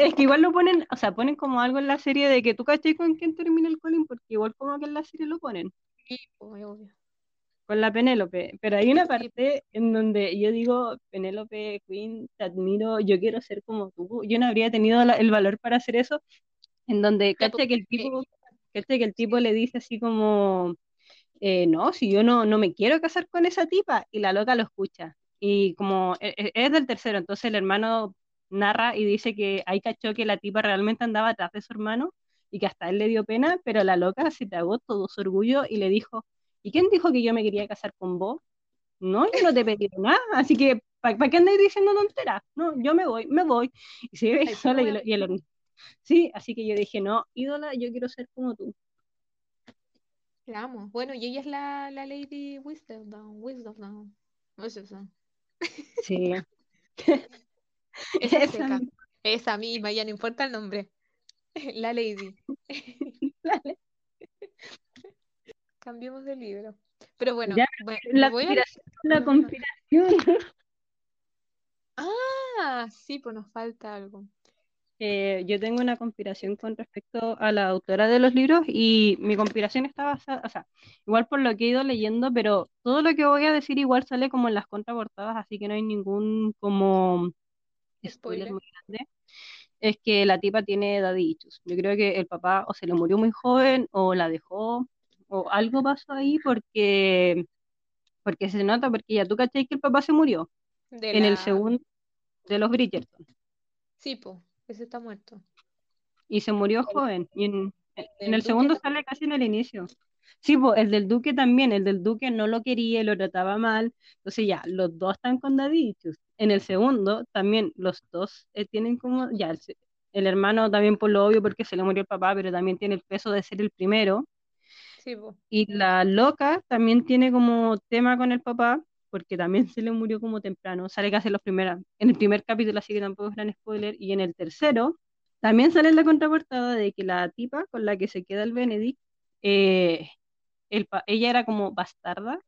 Es que igual lo ponen, o sea, ponen como algo en la serie de que tú caché con quién termina el Colin, porque igual como que en la serie lo ponen, Sí, pues, es obvio. con la Penélope. Pero hay una Sí. parte en donde yo digo, Penélope, Queen, te admiro, yo quiero ser como tú. Yo no habría tenido la- el valor para hacer eso, en donde caché que el tipo, caché que el tipo le dice así como, eh, no, si yo no, no me quiero casar con esa tipa, y la loca lo escucha. Y como e- e- es del tercero, entonces el hermano narra y dice que ahí cachó que la tipa realmente andaba atrás de su hermano y que hasta él le dio pena, pero la loca se tragó todo su orgullo y le dijo, ¿y quién dijo que yo me quería casar con vos? No, yo no te pedido nada, así que ¿para qué andáis diciendo tonteras? No, yo me voy, me voy. (laughs) Y se ve (laughs) sola y, el- y el- Sí, así que yo dije, no, ídola, yo quiero ser como tú. La amo. Bueno, y ella es la, la Lady Wisdom, Wisdom, Wisdom. Sí. Esa Esa. Esa misma, ya no importa el nombre. (laughs) La Lady. (laughs) Dale. Cambiemos de libro. Pero bueno, Ya, bueno, La voy a... conspiración, (laughs) la conspiración. Ah, sí, pues nos falta algo. Eh, yo tengo una conspiración con respecto a la autora de los libros y mi conspiración está basada, o sea, igual por lo que he ido leyendo, pero todo lo que voy a decir igual sale como en las contraportadas, así que no hay ningún como spoiler Spoiler. muy grande. Es que la tipa tiene daddy issues. Yo creo que el papá o se le murió muy joven o la dejó o algo pasó ahí porque porque se nota, porque ya tú cachai que el papá se murió De en el segundo de los Bridgerton. Sí, pues, ese está muerto. y se murió joven. Y en, el segundo sale casi en el inicio. Sí, pues el del Duque también, el del Duque no lo quería lo trataba mal. Entonces ya, los dos están con daddy. En el segundo también los dos eh, tienen como, ya, el, hermano también por lo obvio porque se le murió el papá, pero también tiene el peso de ser el primero. Sí, pues. Y la loca también tiene como tema con el papá, porque también se le murió como temprano. Sale casi en los primeros, en el primer capítulo, así que tampoco es gran spoiler. Y en el tercero, también sale en la contraportada de que la tipa con la que se queda el Benedict, eh, el ella era como bastarda,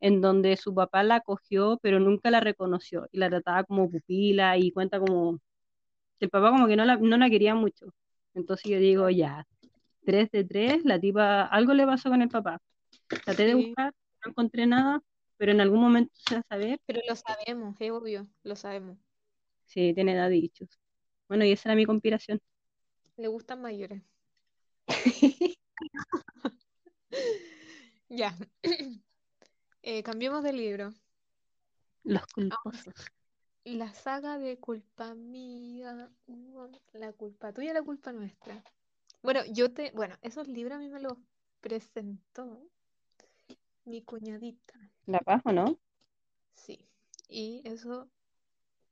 en donde su papá la acogió, pero nunca la reconoció y la trataba como pupila y cuenta como el papá como que no la, no la quería mucho. Entonces yo digo, ya, tres de tres, la tipa, algo le pasó con el papá. Traté de buscar, no encontré nada, pero en algún momento se va a saber pero lo sabemos, es obvio, lo sabemos. si tiene edad dichos. Bueno, y esa era mi conspiración. Le gustan mayores. (laughs) Ya. (clears throat) Eh, cambiemos de libro. Los culposos. La saga de culpa mía, la culpa tuya, la culpa nuestra. Bueno, yo te, bueno, esos libros a mí me los presentó mi cuñadita, ¿La paz o no? sí. Y eso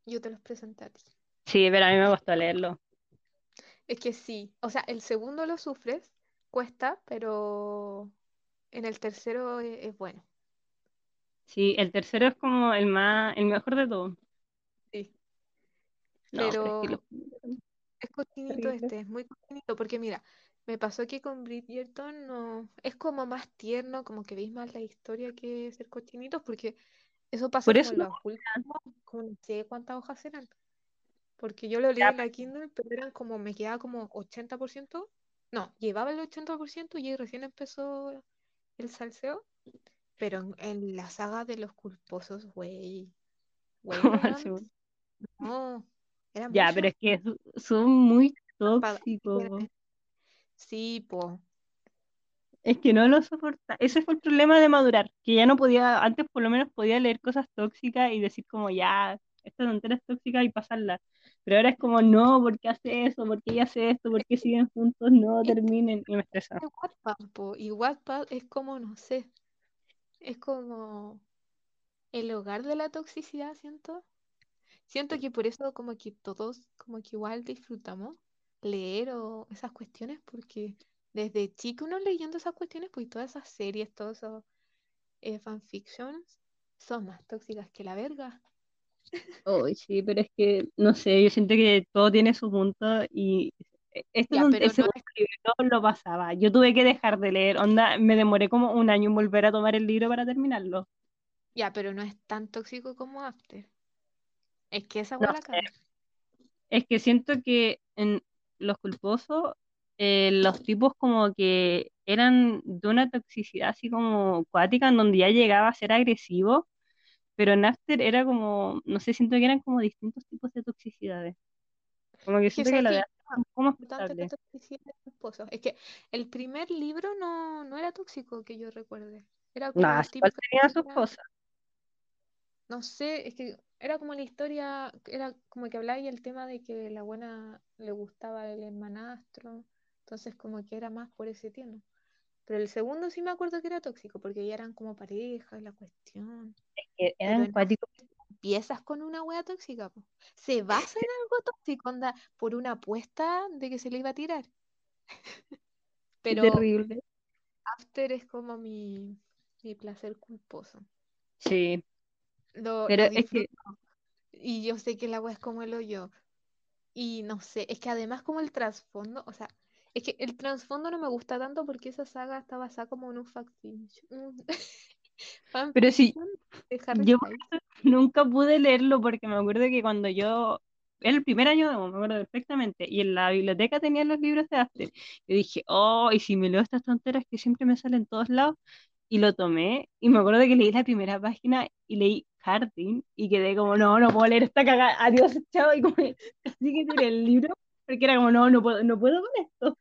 yo te los presenté a ti. Sí, pero a mí me gustó leerlo. Es que sí, o sea, el segundo lo sufres, cuesta, pero en el tercero es, es bueno. Sí, el tercero es como el más, el mejor de todos. Sí. No, pero es que es este, es muy cochinito, porque mira, me pasó que con Bridgerton no, es como más tierno, como que veis más la historia que ser cochinitos, porque eso pasa Por eso en no, como no sé cuántas hojas eran, porque yo lo leí en la Kindle, pero eran como, me quedaba como 80%, no, llevaba el 80% y ahí recién empezó el salseo, pero en, en la saga de los culposos, güey, (laughs) no, Ya, pero es que son muy tóxicos. Sí, po. Es que no lo soporta. Ese fue el problema de madurar, que ya no podía, antes por lo menos podía leer cosas tóxicas y decir como ya, esta tontera es tóxica y pasarla. Pero ahora es como, no, ¿por qué hace eso? ¿Por qué ella hace esto? ¿Por qué siguen juntos? No terminen. Y me estresa. es Wattpad, po, Y Wattpad es como, no sé, es como el hogar de la toxicidad, siento. Siento que por eso como que todos como que igual disfrutamos leer o esas cuestiones, porque desde chico uno leyendo esas cuestiones, pues todas esas series, todos esos eh, fanfictions son más tóxicas que la verga. Uy, sí, pero es que, no sé, yo siento que todo tiene su punto y este Ya, es un, no es, no lo pasaba. Yo tuve que dejar de leer, onda, me demoré como un año en volver a tomar el libro para terminarlo. ya, pero no es tan tóxico como After. Es que esa No la sé, caga. es que siento que en Los Culposos, eh, los tipos como que eran de una toxicidad así como cuática, en donde ya llegaba a ser agresivo, pero en After era como, no sé, siento que eran como distintos tipos de toxicidades. Como que siento que la de After es que el primer libro no, no era tóxico que yo recuerde. Era como típica tenía sus cosas. no sé, es que era como la historia, era como que hablaba y el tema de que la buena le gustaba el hermanastro, entonces como que era más por ese tema. Pero el segundo sí me acuerdo que era tóxico, porque ya eran como pareja y la cuestión. que Pero eran en cuáticos empiezas con una wea tóxica, po. Se basa en algo tóxico, onda, por una apuesta de que se le iba a tirar. (laughs) Pero terrible. After es como mi, mi placer culposo. Sí, Lo, pero lo es que. Y yo sé que el agua es como el hoyo. Y no sé, es que además como el trasfondo, o sea, es que el trasfondo no me gusta tanto porque esa saga está basada como en un fanfiction, un (laughs) pero Harry yo (laughs) nunca pude leerlo porque me acuerdo que cuando yo, era el primer año me acuerdo perfectamente, y en la biblioteca tenían los libros de After. Yo dije, oh, y si me leo estas tonteras que siempre me salen en todos lados, y lo tomé, y me acuerdo que leí la primera página y leí Harding, y quedé como, no, no puedo leer esta cagada, adiós, chao, y como (laughs) casi que tiré el libro, porque era como, no, no puedo, no puedo con esto.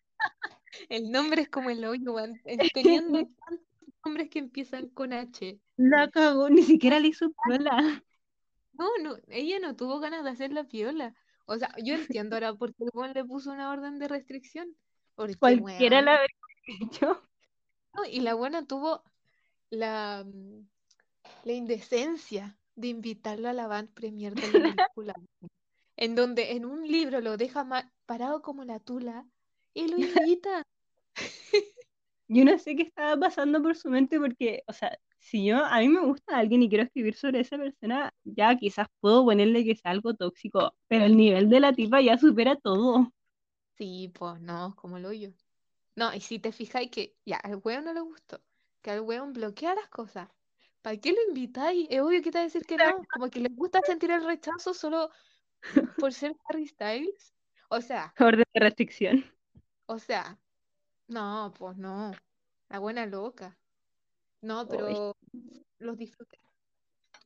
(laughs) El nombre es como el hoyo, en- teniendo tantos nombres que empiezan con H. La cagó, ni siquiera le hizo piola. No, no, ella no tuvo ganas de hacer la piola. O sea, yo entiendo ahora por qué weón le puso una orden de restricción. Porque, Cualquiera la habría hecho. no, y la buena tuvo la, mm, la indecencia de invitarlo a la van premier de la (laughs) película, en donde en un libro lo deja parado como la tula y lo (laughs) invita. (laughs) Yo no sé qué estaba pasando por su mente porque, o sea, si yo, a mí me gusta alguien y quiero escribir sobre esa persona, ya quizás puedo ponerle que sea algo tóxico, pero el nivel de la tipa ya supera todo. Sí, pues no, como el hoyo. No, y si te fijáis que ya, al weón no le gustó, que al weón bloquea las cosas. ¿Para qué lo invitáis? Es obvio que te va a decir que no. Como que le gusta sentir el rechazo solo (laughs) por ser Harry Styles. O sea, Orden de restricción. o sea, no, pues no. La buena loca. No, Uy, pero los disfruté.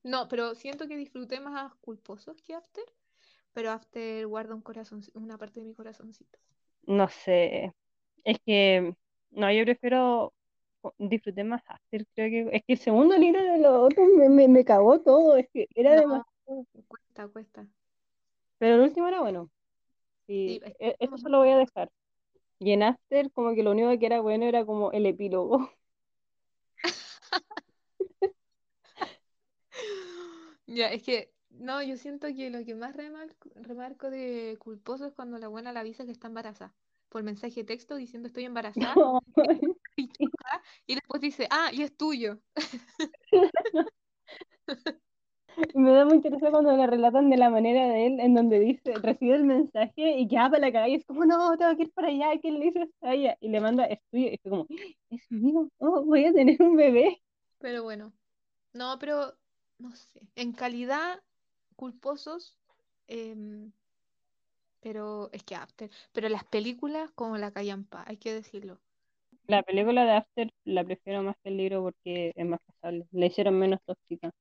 No, pero siento que disfruté más culposos que After. Pero After guarda un corazón, una parte de mi corazoncito. no sé. Es que, no, yo prefiero disfrutar más After, creo que, es que el segundo libro de los otros me, me, me cagó todo, es que era No, demasiado. cuesta, cuesta. Pero el último era bueno. Sí, Sí, es e- eso se lo voy a dejar. Y en After, como que lo único que era bueno era como el epílogo. (laughs) Ya, es que, no, yo siento que lo que más remarco, remarco de culposo es cuando la buena le avisa que está embarazada. Por mensaje de texto diciendo estoy embarazada (laughs) y después dice, ah, y es tuyo. (laughs) Y me da mucha risa cuando le relatan de la manera de él, en donde dice, recibe el mensaje y queda para la calle, es como, no, tengo que ir para allá, ¿quién le hizo esto a ella? Y le manda, es tuyo, y fue como, es mío, oh, voy a tener un bebé. Pero bueno, no, pero no sé. En calidad, culposos, em, pero es que after. Pero las películas, como la Callampa, hay que decirlo. La película de After la prefiero más que el libro porque es más pasable, la hicieron menos tóxica.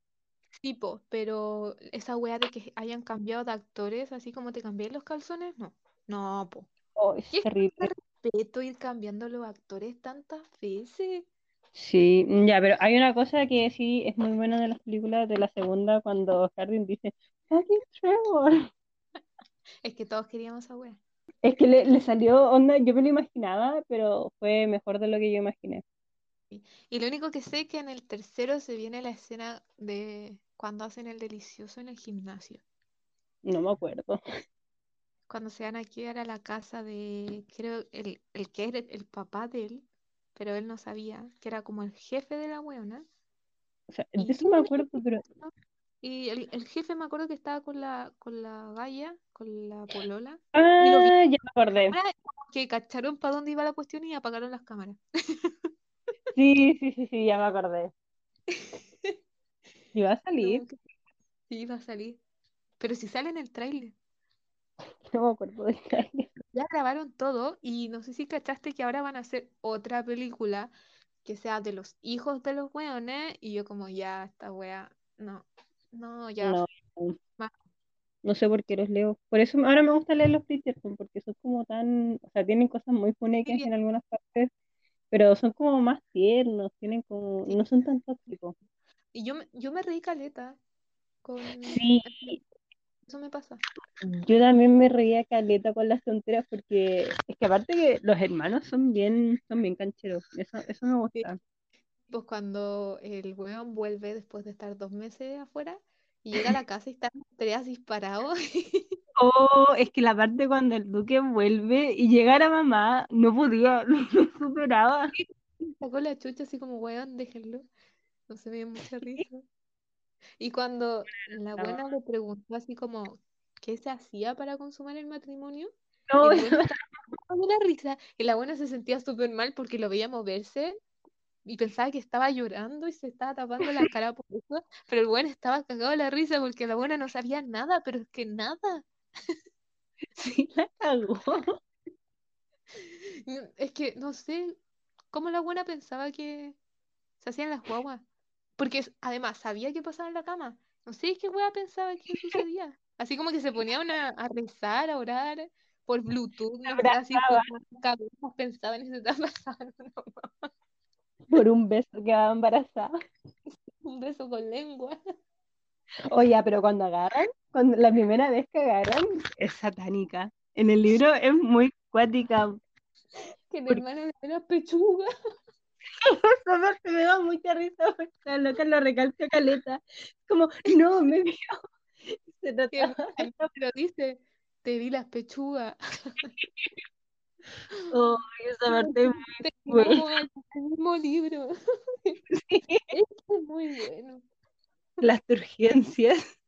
Tipo, pero esa wea de que hayan cambiado de actores, así como te cambié los calzones, no. No, po. Oh, es ¿Qué terrible. de respeto ir cambiando los actores tantas veces? Sí, ya, pero hay una cosa que sí es muy buena de las películas de la segunda, cuando Hardin dice, fucking Trevor. (laughs) Es que todos queríamos esa wea. Es que le, le salió onda, yo me lo imaginaba, pero fue mejor de lo que yo imaginé. Y lo único que sé es que en el tercero se viene la escena de cuando hacen el delicioso en el gimnasio. No me acuerdo. Cuando se van a quedar a la casa de, creo, el, el que era el papá de él, pero él no sabía, que era como el jefe de la weona. O sea, de eso me acuerdo, pero. Y el, el jefe me acuerdo que estaba con la, con la galla, con la polola. Y lo vi Ah, ya me acordé. ahora que cacharon para dónde iba la cuestión y apagaron las cámaras. (laughs) Sí, sí, sí, sí, ya me acordé. (laughs) ¿Y va a salir? Sí, va a salir. Pero si sale en el tráiler. (laughs) No me acuerdo del tráiler. Ya grabaron todo y no sé si cachaste que ahora van a hacer otra película que sea de los hijos de los weones y yo como ya, esta wea, no, no, ya. No, más. No sé por qué los leo. Por eso ahora me gusta leer los Bridgerton, porque son como tan, o sea, tienen cosas muy funecas bien. en algunas partes, pero son como más tiernos, tienen como, no son tan tóxicos. Y yo, me- yo me reí caleta con... Sí, Eso me pasa. yo también me reía caleta con las tonteras porque es que aparte que los hermanos son bien, son bien cancheros, eso, eso me gusta. Pues cuando el weón vuelve después de estar dos meses afuera y llega a la casa y están los tres disparados. (laughs) Oh, es que la parte cuando el duque vuelve y llega a mamá, no podía, (laughs) no superaba. Sacó la chucha así como, weón, déjenlo. No se me dio mucha risa. Y cuando la No. buena le preguntó así como, ¿qué se hacía para consumar el matrimonio? No, una risa. Y la buena se sentía súper mal porque lo veía moverse y pensaba que estaba llorando y se estaba tapando la cara por eso. Pero el weón estaba cagado de la risa porque la buena no sabía nada, pero es que nada. (laughs) sí la cagó. (laughs) Es que no sé cómo la buena pensaba que se hacían las guaguas. Porque además sabía que pasaba en la cama. No sé qué wea pensaba que sucedía. Así como que se ponían a, a rezar, a orar por Bluetooth, no así las cabezas pensaban y se pasando una. Por un beso quedaba embarazada. (laughs) un beso con lengua. Oye, pero cuando agarran, cuando la primera vez que agarran, es satánica. En el libro es muy cuática. Que el Por- hermano le dio la pechuga. (laughs) Parte me da mucha risa porque la loca lo recalca caleta. Como, no, me vio. Se trataba (laughs) lo dice, te di las pechugas. Oh, esa parte es muy Terminamos el mismo libro. (laughs) (laughs) Es muy bueno. las turgencias.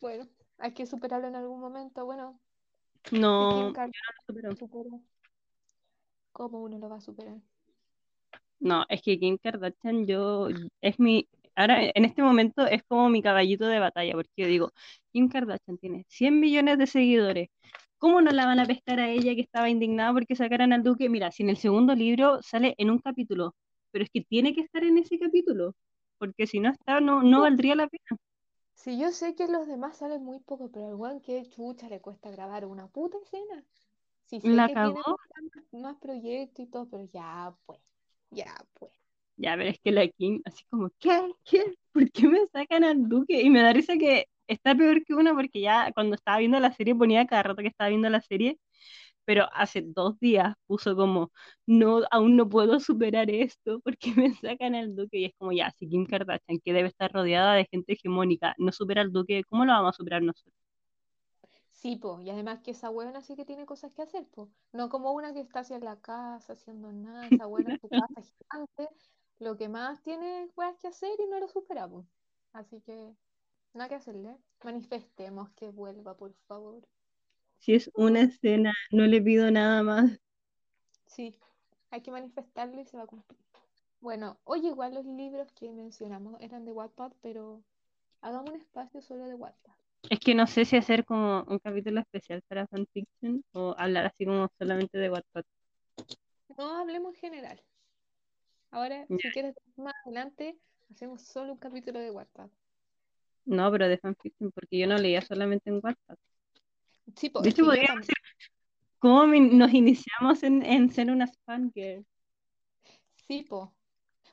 Bueno, hay que superarlo en algún momento. Bueno, No, Kim Kardashian pero- superó. ¿Cómo uno lo va a superar? no, es que Kim Kardashian yo es mi, ahora en este momento es como mi caballito de batalla, porque yo digo, Kim Kardashian tiene 100 millones de seguidores, ¿cómo no la van a pescar a ella que estaba indignada porque sacaran al Duque? Mira, si en el segundo libro sale en un capítulo, pero es que tiene que estar en ese capítulo, porque si no está, no, no valdría la pena. Si yo sé que los demás salen muy poco, pero al weón que chucha le cuesta grabar una puta escena. Si sé La que tiene cagó. más, más proyectos y todo, pero ya pues, ya pues. Ya, pero es que la Kim, así como, ¿qué? ¿Qué? ¿Por qué me sacan al Duque? Y me da risa que está peor que uno porque ya cuando estaba viendo la serie ponía cada rato que estaba viendo la serie, pero hace dos días puso como, no, aún no puedo superar esto (laughs) porque me sacan al Duque. Y es como, ya, si Kim Kardashian, que debe estar rodeada de gente hegemónica, no supera al Duque, ¿cómo lo vamos a superar nosotros? Sí, po, y además que esa buena sí que tiene cosas que hacer, po. No como una que está en la casa haciendo nada, esa buena en su (laughs) casa gigante, lo que más tiene es que hacer y no lo supera, po. Así que nada que hacerle. Manifestemos que vuelva, por favor. Si es una escena, no le pido nada más. Sí, hay que manifestarlo y se va a cumplir. Bueno, oye, igual los libros que mencionamos eran de Wattpad, pero hagamos un espacio solo de Wattpad. Es que no sé si hacer como un capítulo especial para fanfiction o hablar así como solamente de WhatsApp. No hablemos en general. Ahora, Ya. si quieres más adelante, hacemos solo un capítulo de Wattpad. No, pero de fanfiction, porque yo no leía solamente en WhatsApp. Sí, po, De hecho, podríamos. ¿Cómo nos iniciamos en, en ser unas fangirls? Sí, po.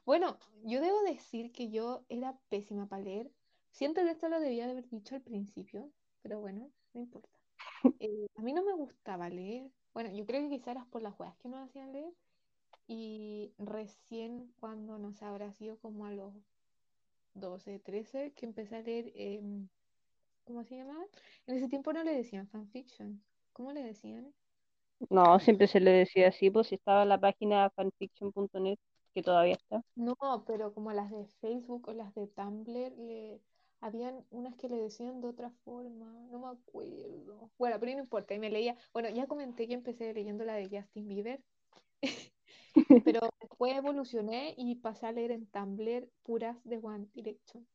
Bueno, yo debo decir que yo era pésima para leer. Siento que esto lo debía de haber dicho al principio, pero bueno, no importa. (laughs) Eh, a mí no me gustaba leer. Bueno, yo creo que quizás era por las weas que nos hacían leer. Y recién cuando, no sé, habrá sido como a los 12, 13, que empecé a leer, em, ¿cómo se llamaba? En ese tiempo no le decían fanfiction. ¿Cómo le decían? No, siempre se le decía así, pues si estaba en la página fanfiction.net, que todavía está. No, pero como las de Facebook o las de Tumblr, le... habían unas que le decían de otra forma, no me acuerdo. Bueno, pero no importa, y me leía, bueno, ya comenté que empecé leyendo la de Justin Bieber, (laughs) pero después evolucioné y pasé a leer en Tumblr puras de One Direction,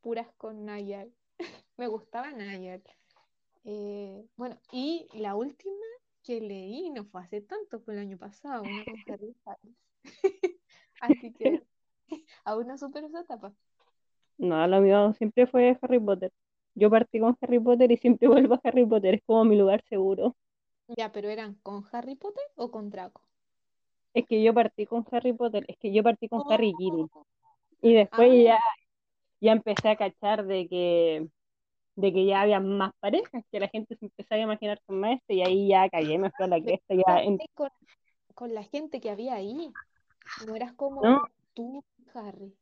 puras con Nayar. (laughs) me gustaba Nayar. Eh, bueno, y la última que leí no fue hace tanto, fue el año pasado, una con Harry Styles. (laughs) Así que (laughs) aún no supero esa etapa. No, lo mío siempre fue Harry Potter. Yo partí con Harry Potter y siempre vuelvo a Harry Potter, es como mi lugar seguro. Ya, pero ¿eran con Harry Potter o con Draco? Es que yo partí con Harry Potter, es que yo partí con Oh, Harry y Ginny. Y después ah, ya, ya empecé a cachar de que, de que ya había más parejas, que la gente se empezaba a imaginar con más este, y ahí ya cagué, me fui a la cresta, ya en- con, con la gente que había ahí. No eras como no, tú, Harry.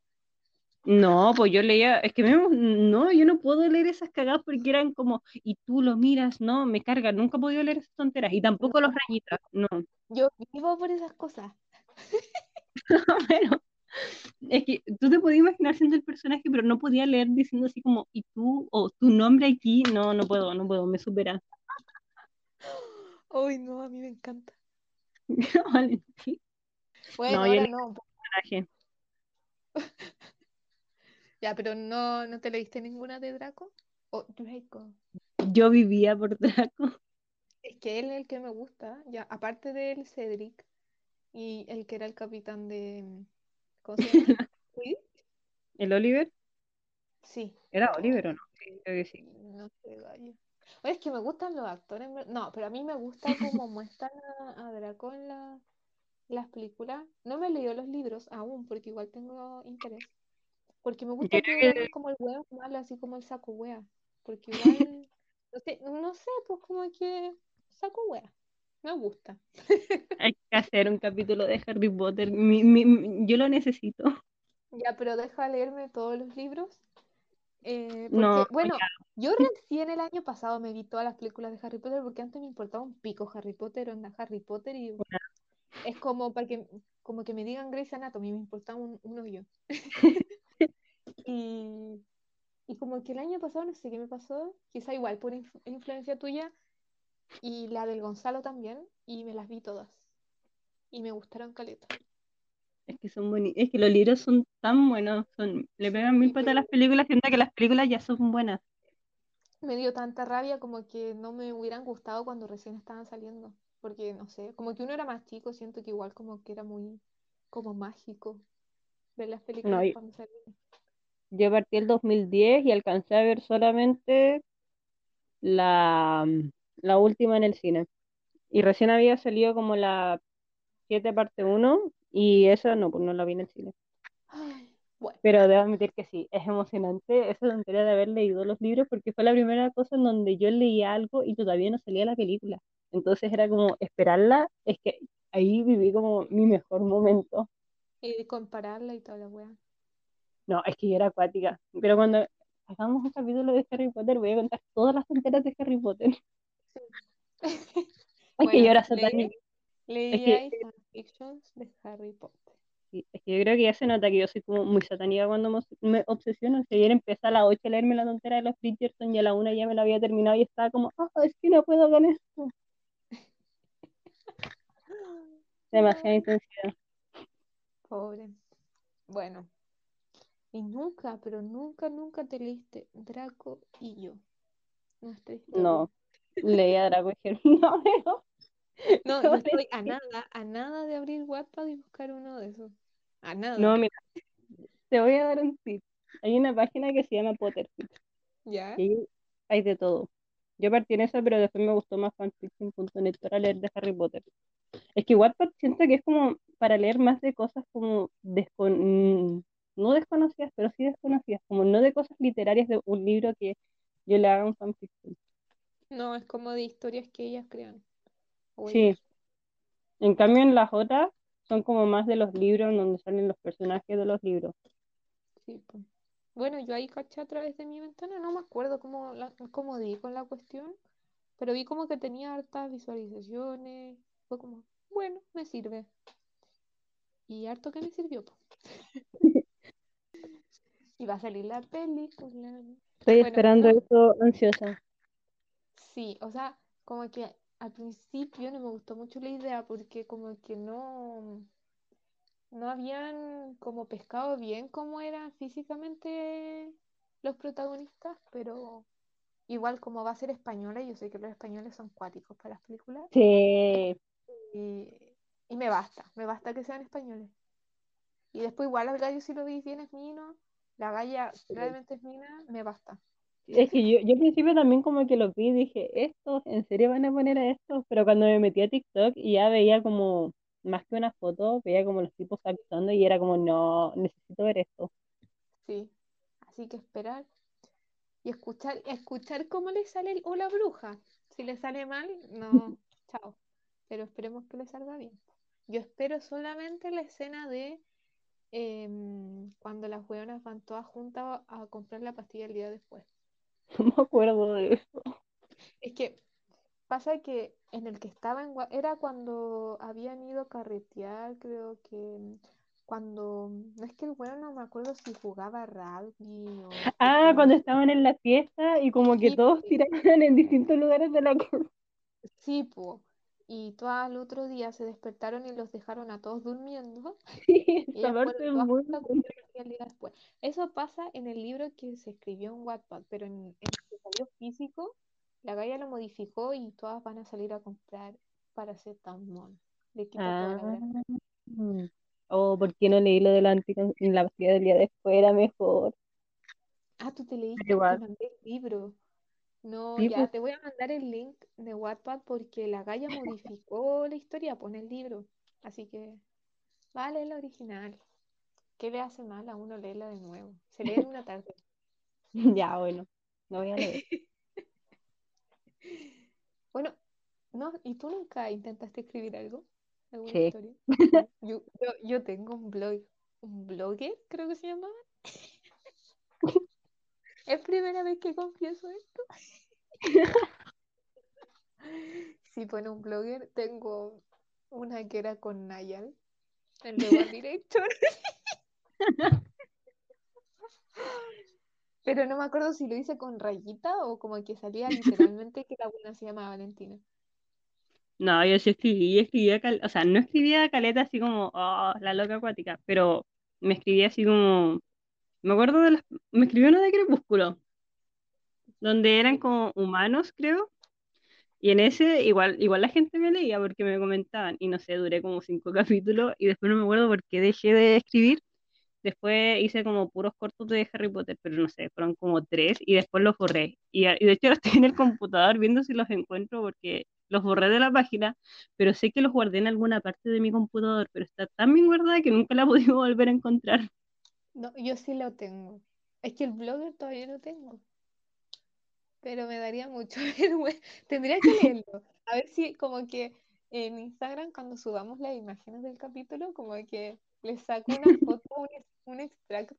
No, pues yo leía, es que me, no, yo no puedo leer esas cagadas porque eran como, y tú lo miras, no, me carga, nunca he podido leer esas tonteras, y tampoco los No, rayitas, no, yo vivo por esas cosas. (laughs) bueno, es que tú te podías imaginar siendo el personaje, pero no podía leer diciendo así como, y tú, o tu nombre aquí, no, no puedo, no puedo, me supera. Ay, no, a mí me encanta. (laughs) Valentín. Bueno, No, ahora no. personaje. Ya, pero no, ¿no te leíste ninguna de Draco? O Draco. Yo vivía por (laughs) Draco. Es que él es el que me gusta, ya, aparte del Cedric y el que era el capitán de, ¿cómo se llama? (laughs) ¿El Oliver? Sí. ¿Era Oliver o no? Creo que sí. no sé, gallo. Oye, es que me gustan los actores, no, pero a mí me gusta cómo (laughs) muestran a, a Draco en la- las películas. No me he leído los libros aún, porque igual tengo interés. Porque me gusta que es como el hueón malo, así como el saco wea. Porque (laughs) igual, no sé, no sé, pues como que saco wea. Me gusta. (laughs) hay que hacer un capítulo de Harry Potter. Mi- mi- yo lo necesito. Ya, pero deja leerme todos los libros. eh, No, porque, bueno, ya, yo recién el año pasado me vi todas las películas de Harry Potter porque antes me importaba un pico Harry Potter, onda Harry Potter y es como para que, como que me digan Grey's Anatomy, me importaba un, un hoyo. (laughs) Y, y como que el año pasado no sé qué me pasó, quizá igual por inf- influencia tuya y la del Gonzalo también, y me las vi todas. Y me gustaron caleta. es que son bonitos. Es que los libros son tan buenos. Son, le pegan mil patas a las películas, siendo que las películas ya son buenas. me dio tanta rabia como que no me hubieran gustado cuando recién estaban saliendo. Porque, no sé, como que uno era más chico, siento que igual como que era muy como mágico ver las No, películas cuando salían. Yo partí el 2010 y alcancé a ver solamente la, la última en el cine. Y recién había salido como la 7 parte uno y esa no, pues no la vi en el cine. Bueno, Pero debo admitir que sí, es emocionante esa tontería de haber leído los libros porque fue la primera cosa en donde yo leía algo y todavía no salía la película. Entonces era como esperarla, es que ahí viví como mi mejor momento. y compararla y toda la wea. No, es que yo era acuática. Pero cuando hagamos un capítulo de Harry Potter voy a contar todas las tonteras de Harry Potter. (laughs) Es que yo Bueno, era satánica. Es leí que, ahí fanfictions de Harry Potter. sí, es que yo creo que ya se nota que yo soy como muy satánica cuando me, me obsesiono. Si ayer empecé a las 8 a leerme la tontera de los Bridgerton y a la 1 ya me la había terminado y estaba como, ah, es que no puedo con esto. (laughs) Demasiada intensidad. pobre. Bueno, y nunca, pero nunca, nunca te leíste Draco y yo. Nuestra historia. No, leía Draco y dije, (laughs) no, no. No, no, yo estoy a nada, a nada de abrir Wattpad y buscar uno de esos. A nada. No, mira, te voy a dar un tip. Hay una página que se llama Potterfic ¿Ya? y hay de todo. Yo partí en esa, pero después me gustó más fanfiction.net para leer de Harry Potter. Es que Wattpad siento que es como para leer más de cosas como descon... no desconocidas, pero sí desconocidas, como no de cosas literarias de un libro que yo le haga un fanfiction. No, es como de historias que ellas crean. Sí, en cambio en las otras son como más de los libros donde salen los personajes de los libros. Sí, pues. Bueno, yo ahí caché a través de mi ventana, no me acuerdo cómo, la, cómo di con la cuestión, pero vi como que tenía hartas visualizaciones. Fue como, bueno, me sirve. Y harto que me sirvió. (laughs) Y va a salir la película. Estoy Bueno, esperando no- eso ansiosa. Sí, o sea, como que al principio no me gustó mucho la idea porque como que no, no habían como pescado bien cómo eran físicamente los protagonistas, pero igual como va a ser española, yo sé que los españoles son cuáticos para las películas Sí, y, y me basta, me basta que sean españoles. Y después igual al gallo si lo veis bien es mino, la galla realmente es mina, me basta. es que yo, yo al principio también como que lo vi dije, ¿estos en serio van a poner a estos? Pero cuando me metí a TikTok y ya veía como, más que una foto, veía como los tipos actuando y era como, no, necesito ver esto. Sí, así que esperar y escuchar, escuchar cómo le sale el, o la bruja. Si le sale mal, no, (laughs) chao. Pero esperemos que le salga bien. Yo espero solamente la escena de em, cuando las hueonas van todas juntas a, comprar la pastilla el día después. (laughs) No me acuerdo de eso. Es que pasa que en el que estaba en era cuando habían ido a carretear, creo que mm, cuando no es que el hueón no me acuerdo si jugaba rugby o Ah, cuando estaban en la fiesta y como que Sí, todos tiraban en distintos lugares de la (laughs) casa. Sí, po. Y todas al otro día se despertaron y los dejaron a todos durmiendo. (laughs) Sí, Y muy el día después. Eso pasa en el libro que se escribió en Wattpad, pero en, en el que salió físico, la Gaia lo modificó y todas van a salir a comprar paracetamol. Le quita toda la Ah, oh, ¿por qué no leí lo de la, la pastilla del día después? Era mejor. Ah, tú te leíste, te mandé el libro. No, sí, ya, pues, te voy a mandar el link de Wattpad porque la Gaia modificó la historia, pone el libro. Así que, vale, el original. ¿Qué le hace mal a uno leerla de nuevo? Se lee en una tarde. (laughs) ya, bueno, no voy a leer. (laughs) Bueno, no, ¿y tú nunca intentaste escribir algo? ¿Alguna Sí. historia? (laughs) Yo, yo, yo tengo un blog, un blogger, creo que se llamaba. Es primera vez que confieso esto. (laughs) Sí, pone un blogger. Tengo una que era con Nayal, el de One (laughs) Direction. Pero no me acuerdo si lo hice con rayita o como que salía literalmente que la buena se llama Valentina. No, yo sí escribí, escribía, o sea, no escribía caleta así como, oh, la loca acuática, pero me escribía así como, me acuerdo de las, me escribió uno de Crepúsculo, donde eran Sí. como humanos, creo, y en ese igual, igual la gente me leía porque me comentaban, y no sé, duré como cinco (laughs) capítulos, y después no me acuerdo por qué dejé de escribir, después hice como puros cortos de Harry Potter, pero no sé, fueron como tres, y después los borré, y, y de hecho ahora estoy en el computador viendo si los encuentro porque los borré de la página, pero sé que los guardé en alguna parte de mi computador, pero está tan bien guardada que nunca la (laughs) he podido volver a encontrar. No, yo sí lo tengo. Es que el blogger todavía no tengo. Pero me daría mucho (laughs) vergüenza. Tendría que (laughs) leerlo. A ver si como que en Instagram cuando subamos las imágenes del capítulo, como que le saco una (laughs) foto, un, un extracto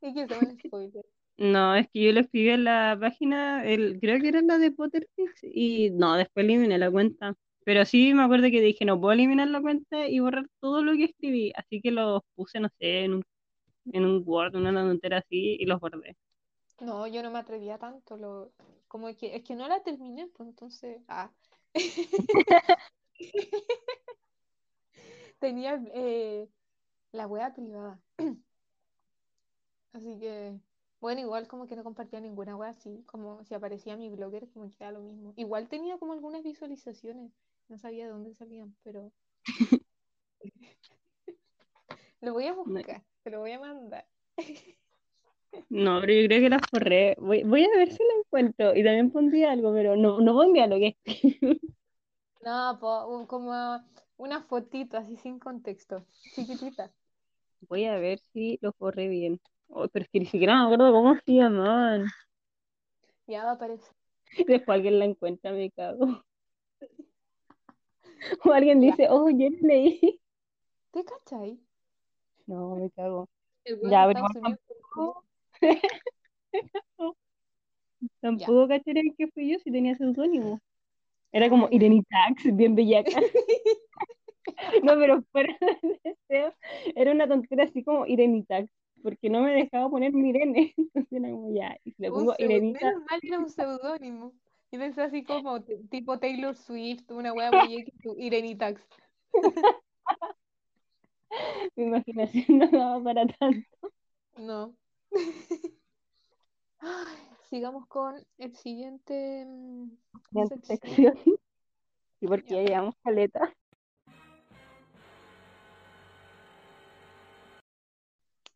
y que sea un spoiler. No, es que yo lo escribí en la página, el, creo que era la de Potterfix, y no, después eliminé la cuenta. Pero sí me acuerdo que dije, no puedo eliminar la cuenta y borrar todo lo que escribí, así que los puse, no sé, en un, en un Word, una tontera así, y los guardé. No, yo no me atrevía tanto. Lo, como que es que no la terminé, pues entonces. Ah. (laughs) Tenía eh, la wea privada. (clears throat) Así que, bueno, igual como que no compartía ninguna wea así, como si aparecía mi blogger, como que era lo mismo. Igual tenía como algunas visualizaciones, no sabía de dónde salían, pero (laughs) lo voy a No, buscar, te lo voy a mandar. (laughs) no, pero yo creo que las borré. Voy, voy a ver si la encuentro, y también pondría algo, pero no, no pondría lo que escribí. (laughs) No, po, como una fotito así sin contexto, chiquitita. Voy a ver si los borré bien. Oh, pero es que ni siquiera me acuerdo cómo se llamaban. Ya va a aparecer. Después alguien la encuentra, me cago. (laughs) O alguien dice, oh, yo leí. (laughs) ¿te cachai? No, me cago. El Ya, pero tampoco, (laughs) tampoco cacharía que fui yo si tenía seudónimo. Era Ah, como ya. Irene Tax, bien bellaca. No, pero fuera de deseo, era una tontera así como Irene Tax. porque no me dejaba poner mi Irene. Entonces era como ya, y le Un pongo Irenita. Menos mal era un seudónimo. Pensé así como tipo Taylor Swift, una wea Irenitax. Mi (laughs) imaginación no daba para tanto. No. (laughs) Ay, sigamos con el siguiente mm, sección. sección. (laughs) Sí, porque Ya. ya llevamos caleta.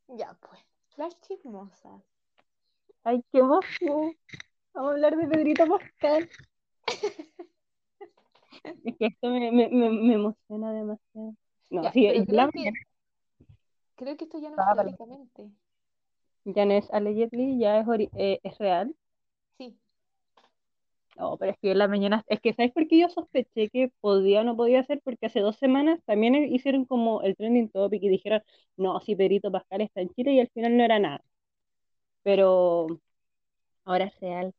Ya, pues. Las chismosas. Ay, qué emoción. Vamos a hablar de Pedrito Pascal. (laughs) Es que esto me, me, me, me emociona demasiado. No, Ya, sí, yo la creo que, creo que esto ya no es Ah, perdón. teóricamente. ya no es allegedly, ya es, eh, es real. Sí. No, pero es que en la mañana, es que ¿sabes por qué yo sospeché que podía o no podía ser? Porque hace dos semanas también hicieron como el trending topic y dijeron, no, si Pedrito Pascal está en Chile y al final no era nada. Pero ahora es real.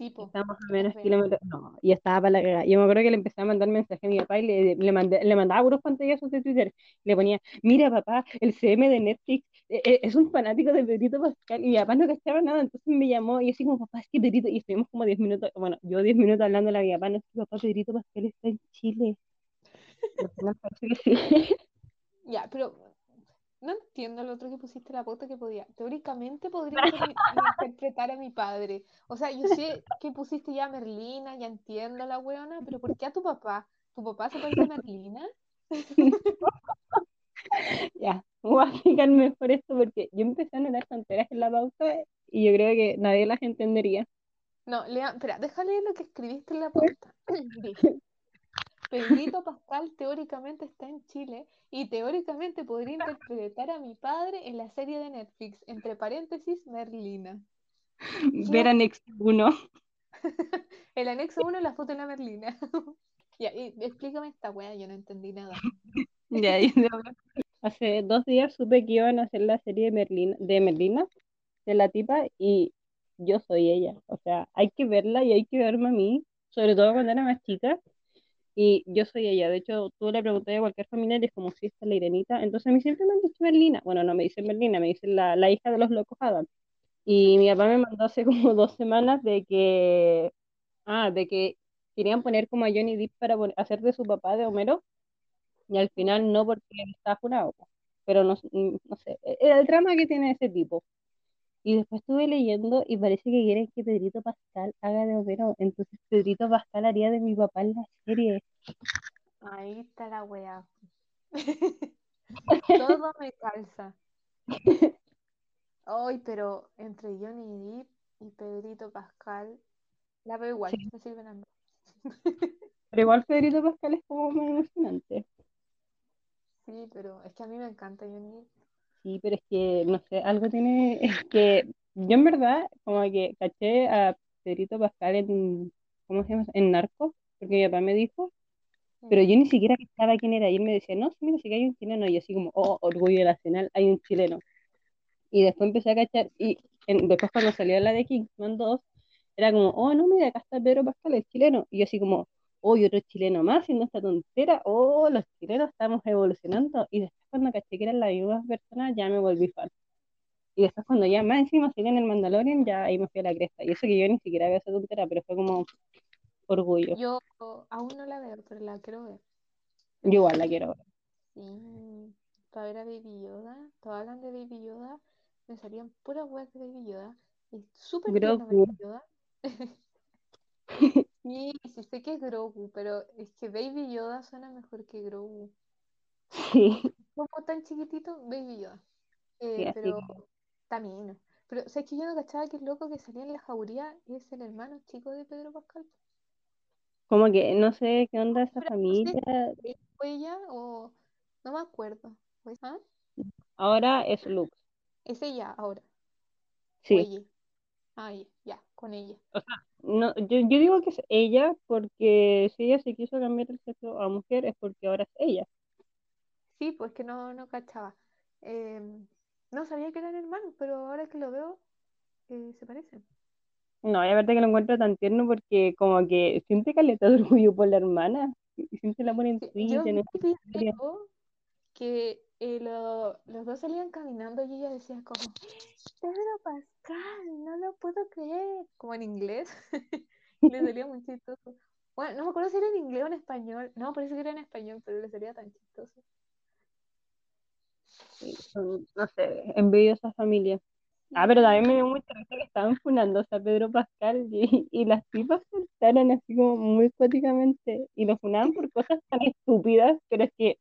Tipo. Estamos a menos kilómetros. No, y estaba para la cagada. Yo me acuerdo que le empecé a mandar mensaje a mi papá y le, le, mandé, le mandaba puros pantallazos de Twitter. Le ponía, mira papá, el CM de Netflix eh, eh, es un fanático de Pedrito Pascal. Y mi papá no cachaba nada, entonces me llamó y así como, papá, es que Pedrito. Y estuvimos como 10 minutos, bueno, yo 10 minutos hablando a mi papá, no es que papá, Pedrito Pascal está en Chile. (laughs) Sí. (laughs) Ya, pero no entiendo lo otro que pusiste la pauta que podía. Teóricamente podría (laughs) inter- interpretar a mi padre. O sea, yo sé que pusiste ya a Merlina, ya entiendo la weona, pero ¿por qué a tu papá? ¿Tu papá se parece a Merlina? (laughs) Ya, voy a explicar mejor esto porque yo empecé a notar tonteras en la pauta y yo creo que nadie las entendería. No, lea, espera, déjale leer lo que escribiste en la pauta. (clears throat) Pedrito Pascal teóricamente está en Chile y teóricamente podría interpretar a mi padre en la serie de Netflix, entre paréntesis, Merlina. Ver Anexo 1. (laughs) El anexo 1 la foto de la Merlina. (laughs) Ya, y explícame esta wea, yo no entendí nada. (laughs) Ya, Hace dos días supe que iban a hacer la serie de Merlina, de Merlina, de la tipa, y yo soy ella. O sea, hay que verla y hay que verme a mí, sobre todo cuando era más chica. Y yo soy ella. De hecho, tú le pregunté a cualquier familiar y es como si esta es la Irenita. Entonces a mí siempre me han dicho Merlina. Bueno, no me dicen Merlina, me dicen la, la hija de los locos Adam. Y mi papá me mandó hace (laughs) como dos semanas de que, ah, de que querían poner como a Johnny Depp para hacer de su papá de Homero. Y al final no porque está jurado. Pero no, mm, no sé, e- el drama que tiene ese tipo. Y después estuve leyendo y parece que quieren que Pedrito Pascal haga de Homero. Entonces Pedrito Pascal haría de mi papá en la serie. Ahí está la wea. (laughs) Todo me calza. Ay, pero entre Johnny Depp y Pedrito Pascal, la veo igual, Sí. me sirven ambos. Pero igual Pedrito Pascal es como más emocionante. Sí, pero es que a mí me encanta Johnny Depp. Sí, pero es que, no sé, algo tiene, (laughs) es que yo en verdad como que caché a Pedrito Pascal en, ¿cómo se llama? En Narcos, porque mi papá me dijo, pero yo ni siquiera sabía quién era, y él me decía, no, mira, sí que hay un chileno, y yo así como, oh, orgullo nacional, hay un chileno. Y después empecé a cachar, y en- después cuando salió la de Kingsman 2, era como, oh, no, mira, acá está Pedro Pascal, el chileno, y yo así como, oh, y otro chileno más, haciendo esta tontera, oh, los chilenos estamos evolucionando, y después cuando caché que eran las mismas personas, ya me volví fan. Y después cuando ya más encima siguen el Mandalorian, ya ahí me fui a la cresta. Y eso que yo ni siquiera había esa tontera, pero fue como orgullo. Yo aún no la veo, pero la quiero ver. Yo igual la quiero ver. Sí, para ver a Baby Yoda. Todos hablan de Baby Yoda. Me salían puras weas de Baby Yoda. Es súper. Baby Yoda. (laughs) Sí, sí sé que es Grogu, pero es que Baby Yoda suena mejor que Grogu. Sí, Como tan chiquitito, Baby Yoda. Eh, Sí, pero también. Pero sabes que yo no cachaba que el loco que salía en la jauría es el hermano chico de Pedro Pascal. como que no sé qué onda esa Pero no sé familia. fue ella o no me acuerdo. ¿Fue- ¿Ah? Ahora es Luke. Es ella ahora. O Sí. ella. Ah, ya, ya, con ella. No, yo, yo digo que es ella porque si ella se quiso cambiar el sexo a mujer es porque ahora es ella. Sí, pues que no, no cachaba. Em, no sabía que eran hermanos, pero ahora que lo veo, eh, se parecen. No, y aparte que lo encuentro tan tierno porque como que siente caleta de orgullo por la hermana. Y siente el amor en Yo en que lo- los dos salían caminando y ella decía como, Pedro Pascal, no lo puedo creer, como en inglés. (laughs) Le salía muy chistoso. Bueno, no me acuerdo si era en inglés o en español. No, parece que era en español, pero le salía tan chistoso. No sé, envidio a esa familia. Ah, pero también me dio mucha risa que estaban funando a Pedro Pascal y, y las tipas saltaron así como muy cuáticamente y lo funaban por cosas tan estúpidas, pero es que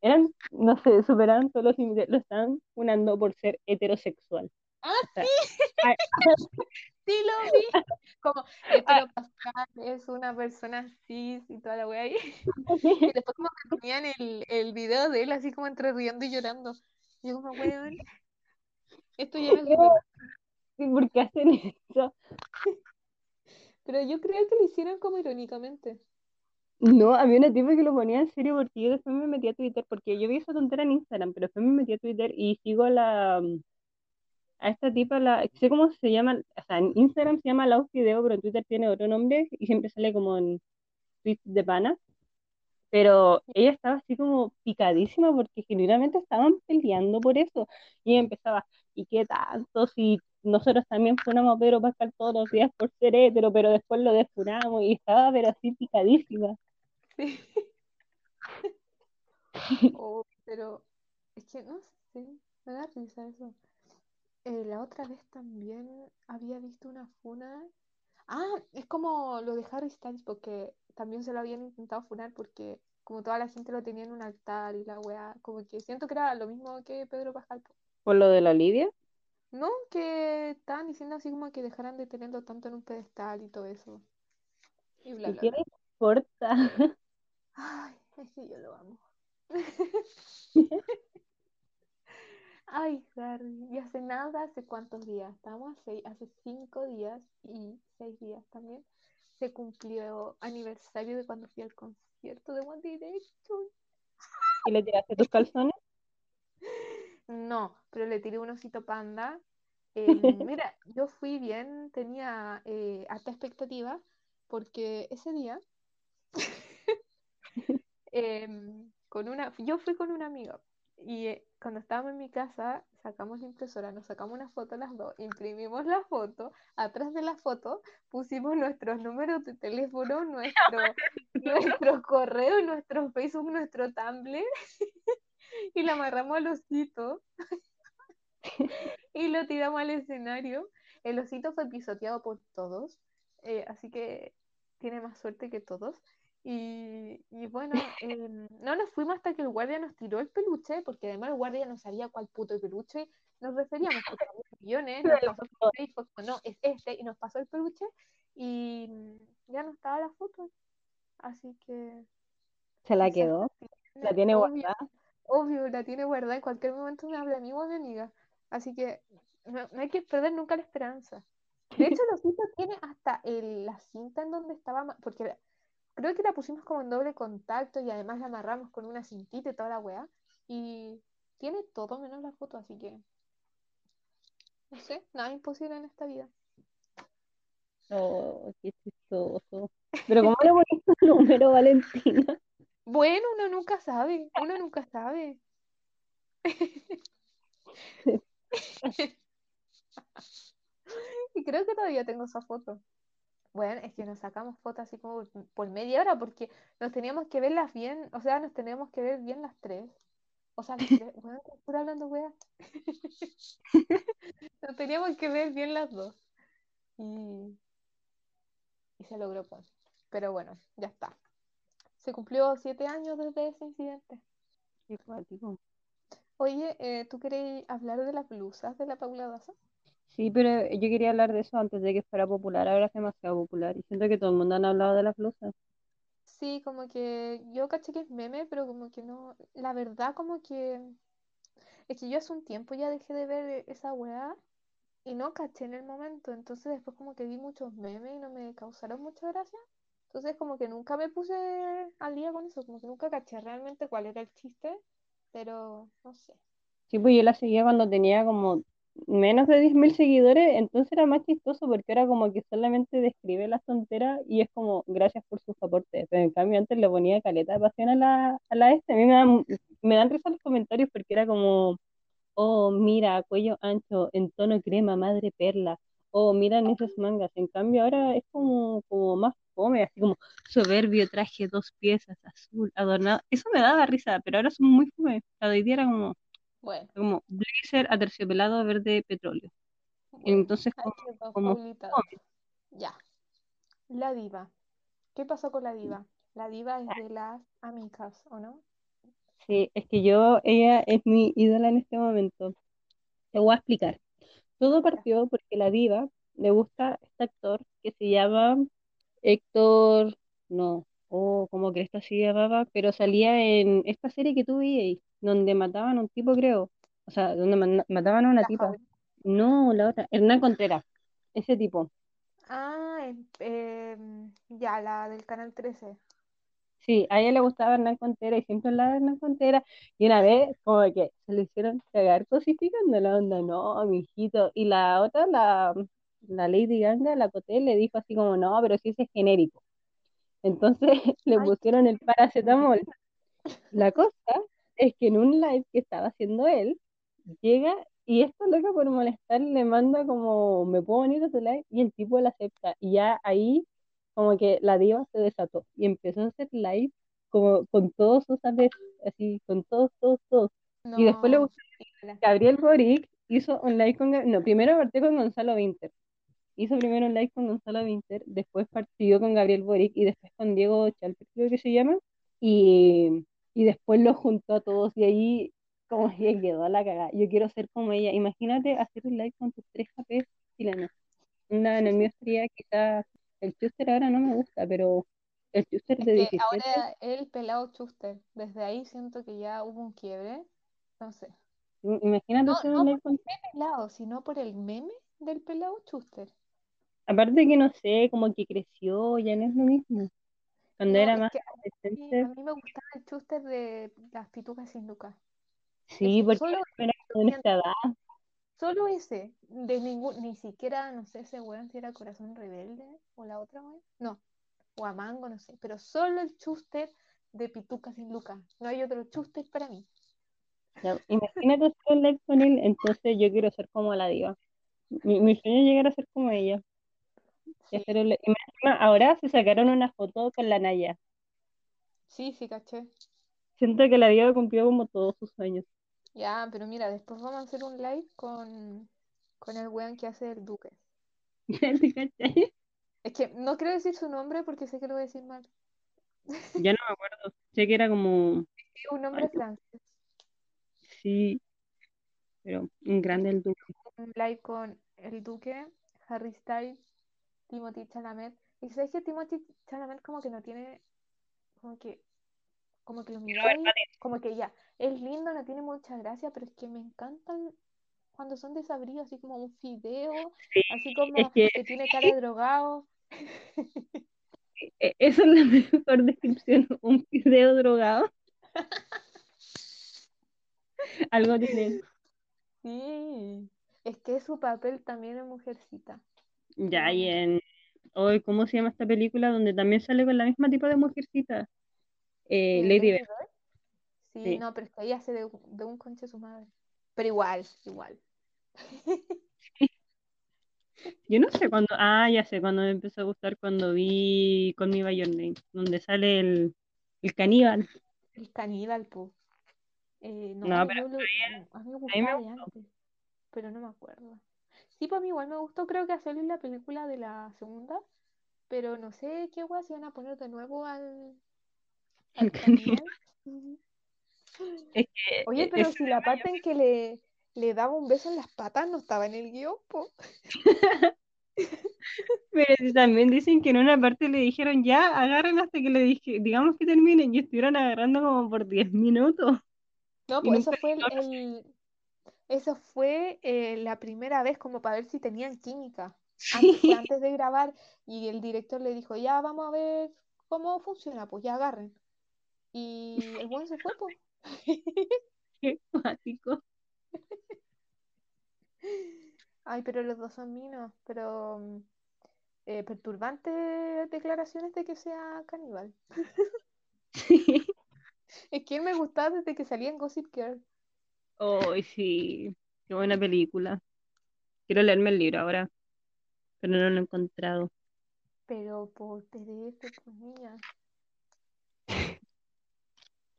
eran, no sé, superaban todos los límites, lo estaban funando por ser heterosexual. ¡Ah, sí! ah, (laughs) Sí, lo vi. Como, Hetero Pascal es una persona cis y toda la wea ahí. Y después como que ponían el, el video de él así como entre riendo y llorando. Y yo como, weón, esto ya no es sí, ¿por qué hacen eso? Pero yo creo que lo hicieron como irónicamente. No, había una tipa que lo ponía en serio porque yo después me metí a Twitter, porque yo vi esa tontera en Instagram, pero después me metí a Twitter y sigo a la, a esta tipa, la, sé cómo se llama, o sea, en Instagram se llama Laus Video, pero en Twitter tiene otro nombre y siempre sale como en tweets de pana. Pero ella estaba así como picadísima porque genuinamente estaban peleando por eso. Y empezaba, ¿y qué tanto? Si nosotros también funamos a Pedro Pascal todos los días por ser hétero, pero después lo desfunamos y estaba pero así picadísima. Sí. (laughs) Oh, pero es que no sé, me da risa eso. Eh, la otra vez también había visto una funa. Ah, es como lo de Harry Styles, porque también se lo habían intentado funar porque como toda la gente lo tenía en un altar y la weá, como que siento que era lo mismo que Pedro Pascal. po. ¿Por lo de la Lidia? No, que estaban diciendo así como que dejaran de tenerlo tanto en un pedestal y todo eso. Y bla, ¿Y bla, qué le importa? Ay, es que yo lo amo. (laughs) Ay, Harry, y hace nada, ¿hace cuántos días? Estamos seis, hace cinco días y seis días también. Se cumplió aniversario de cuando fui al concierto de One Direction. ¿Y le tiraste tus calzones? (laughs) No, pero le tiré un osito panda. Em, (laughs) mira, yo fui bien, tenía eh, alta expectativa, porque ese día, (laughs) em, con una, yo fui con una amiga y eh, cuando estábamos en mi casa, sacamos la impresora, nos sacamos una foto las dos, imprimimos la foto, atrás de la foto pusimos nuestros números de teléfono, nuestro, (laughs) nuestro correo, nuestro Facebook, nuestro Tumblr (laughs) y la amarramos al osito (laughs) y lo tiramos al escenario. El osito fue pisoteado por todos, eh, así que tiene más suerte que todos. Y, y bueno, em, no nos fuimos hasta que el guardia nos tiró el peluche, porque además el guardia no sabía cuál puto peluche nos referíamos, porque millones, nos pasó (laughs) fue como, no, es este, y nos pasó el peluche y mm, ya no estaba la foto. Así que ¿Se la quedó? ¿La tiene obvio, guardada? obvio, la tiene guardada, en cualquier momento me habla mi voz de amiga. Así que no, no hay que perder nunca la esperanza. De hecho, el osito tiene hasta el- la cinta en donde estaba, porque creo que la pusimos como en doble contacto y además la amarramos con una cintita y toda la weá. Y tiene todo menos la foto, así que no sé, nada imposible en esta vida. Oh, qué chistoso. (laughs) Pero ¿cómo le pones tu número, Valentina? Bueno, uno nunca sabe, uno nunca sabe. (laughs) (laughs) Y creo que todavía tengo esa foto. Bueno, es que nos sacamos fotos así como por, media hora porque nos teníamos que verlas bien, o sea, nos teníamos que ver bien las tres. O sea, las tres, (laughs) bueno, pura hablando wea. (laughs) Nos teníamos que ver bien las dos. Y, y se logró, pues. Pero bueno, ya está. Se cumplió siete años desde ese incidente. Cuático. Oye, eh, ¿tú querés hablar de las blusas de la Paula Daza? Sí, pero yo quería hablar de eso antes de que fuera popular. Ahora es demasiado popular y siento que todo el mundo han hablado de las blusas. Sí, como que yo caché que es meme, pero como que no, la verdad como que es que yo hace un tiempo ya dejé de ver esa weá y no caché en el momento, entonces después como que vi muchos memes y no me causaron mucha gracia, entonces como que nunca me puse al día con eso, como que nunca caché realmente cuál era el chiste, pero no sé. Sí, pues yo la seguía cuando tenía como menos de 10.000 seguidores, entonces era más chistoso porque era como que solamente describe las tonteras y es como gracias por sus aportes. Pero en cambio antes le ponía caleta de pasión a la, a la este. A mí me da mu- me dan risa los comentarios porque era como, oh, mira, cuello ancho, en tono crema, madre perla, oh, miran esos mangas. En cambio, ahora es como, como más fome, así como soberbio, traje dos piezas, azul, adornado. Eso me daba risa, pero ahora son muy fome. La de hoy día era como, Bueno, como blazer aterciopelado verde petróleo. bueno. Entonces, como. Ya. La diva. ¿Qué pasó con la diva? La diva es de las amigas, ¿o no? Sí, es que yo, ella es mi ídola en este momento. Te voy a explicar. Todo partió porque la diva le gusta este actor que se llama Héctor, no, o como que esto así llamaba, pero salía en esta serie que tú vi, donde mataban a un tipo, creo. O sea, donde mataban a una La tipa. No, la otra, Hernán Contreras, ese tipo. Ah, em, ya, la del Canal 13. Sí, a ella le gustaba Hernán Contreras y siempre hablaba de Hernán Contreras. Y una vez, como que se le hicieron cagar cosificando la onda, no, mijito. Y la otra, la, la Lady Gaga, la Coté, le dijo así como, no, pero si ese es genérico. Entonces (laughs) le pusieron el paracetamol. La cosa es que en un live que estaba haciendo él, llega y esta loca por molestar le manda como, ¿me puedo unir a tu live? Y el tipo la acepta. Y ya ahí como que la diva se desató y empezó a hacer live como con todos sus amigos, así, con todos, todos, todos. Y después le gustó. Gabriel Boric, hizo un live con, no, primero partió con Gonzalo Vinter. Hizo primero un live con Gonzalo Vinter, después partió con Gabriel Boric y después con Diego Chalper, creo que se llama. Y, y después los juntó a todos y ahí como (laughs) que quedó a la cagada. Yo quiero ser como ella. Imagínate hacer un live con tus tres KPs chilenos. Una, en el mío sería quizás el Chuster ahora no me gusta, pero el Chuster Es de que 17, ahora el pelado Chuster, desde ahí siento que ya hubo un quiebre. No sé. im- imagínate No, hacer no un por live con... el pelado, sino por el meme del pelado Chuster. Aparte que no sé, como que creció, ya no es lo mismo. Cuando No, era más que adolescente, a mí me gustaba el Chuster de las pitucas sin Lucas. sí, porque solo era siento, esta edad. solo ese, de ningún, ni siquiera, no sé, ese weón si era Corazón Rebelde o la otra weón, no, o a Mango, no sé, pero solo el Chuster de Pituca sin Lucas, no hay otro Chuster para mí. Imagínate hacer live con él, entonces yo quiero ser como la diva. Mi, mi sueño es llegar a ser como ella. Sí. Y ahora se sacaron una foto con la Naya. sí, sí, caché. Siento que la diva cumplió como todos sus sueños. Ya, pero mira, después vamos a hacer un live con, con el weón que hace el Duque. (laughs) ¿Te cachai? Es que no quiero decir su nombre porque sé que lo voy a decir mal. (laughs) Ya no me acuerdo. Sé que era como. Es un ay, nombre francés. sí, pero un grande el Duque. Un live con el Duque, Harry Styles, Timothy Chalamet. Y sabes que Timothy Chalamet como que no tiene, como que, como que lo miráis, como que ya, es lindo, no tiene mucha gracia, pero es que me encantan cuando son desabridos, así como un fideo, Sí, así es como que que tiene cara de drogado. e- esa es la (laughs) mejor descripción. Un video drogado. Algo tiene. Sí, es que su papel también es mujercita. Ya, y amo. en. Hoy, ¿cómo se llama esta película? Donde también sale con la misma tipo de mujercita. Eh, Lady Bird. Sí, Sí. no, pero es que ella hace de, de un conche su madre. Pero igual, igual. (laughs) Yo no sé cuándo. Ah, ya sé, cuando me empezó a gustar cuando vi Con mi Your Name, donde sale el, el caníbal. El caníbal, po. Eh, No, no, pero lo, a mí me me gustaba gustó. antes, pero no me acuerdo. Sí, pues a mí igual me gustó, creo que hacerle la película de la segunda, pero no sé qué guay si van a poner de nuevo al, al (laughs) caníbal. caníbal. Ujú. Es que Oye, e- pero si la parte en que le, le daba un beso en las patas no estaba en el guion, po. (laughs) Pero si también dicen que en una parte le dijeron ya, agarren hasta que le dije, digamos que terminen, y estuvieron agarrando como por 10 minutos. No, pues eso fue el- eso fue eh, la primera vez como para ver si tenían química. Sí, antes de grabar y el director le dijo, ya vamos a ver cómo funciona, pues ya agarren. Y el buen se fue, pues. (laughs) qué cuático. Ay, pero los dos son minos, pero mm, eh, perturbantes declaraciones de que sea caníbal. (laughs) Sí. Es ¿Quién me gustaba desde que salía en Gossip Girl? Oh, sí, qué buena película. Quiero leerme el libro ahora, pero no lo he encontrado. Pero por PDF, pues niña.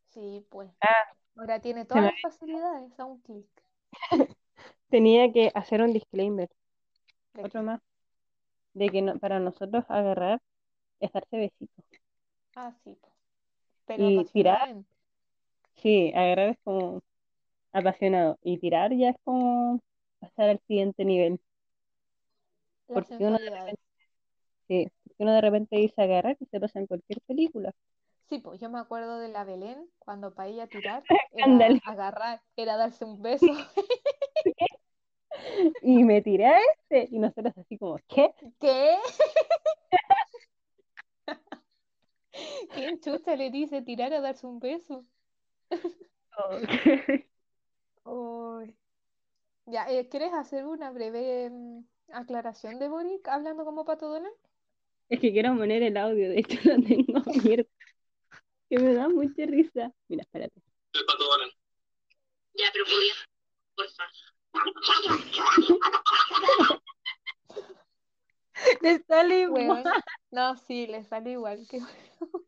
Sí, pues. (laughs) Ah, Ahora tiene todas las facilidades a un clic. (laughs) tenía que hacer un disclaimer, ¿De otro qué? más, de que no- para nosotros agarrar es darse besitos. Ah, sí, pues. Pero Y tirar, sí, agarrar es como apasionado. Y tirar ya es como pasar al siguiente nivel. Las Porque uno de repente, sí, porque uno de repente dice agarrar y se pasa en cualquier película. Sí, pues yo me acuerdo de la Belén, cuando para ella tirar (laughs) era agarrar, era darse un beso. (laughs) Y me tiré a este. Y nosotros así como, ¿qué? ¿Qué? (laughs) ¿Quién chucha le dice tirar a darse un beso? Ya, eh, ¿quieres hacer una breve mm, aclaración de Boric hablando como Pato Donald? Es que quiero poner el audio, de hecho lo tengo (laughs) abierto. Que me da mucha risa. Mira, espérate. El pato Donald. Ya, pero podía, porfa. (laughs) Le sale igual. No, sí, le sale igual que (laughs)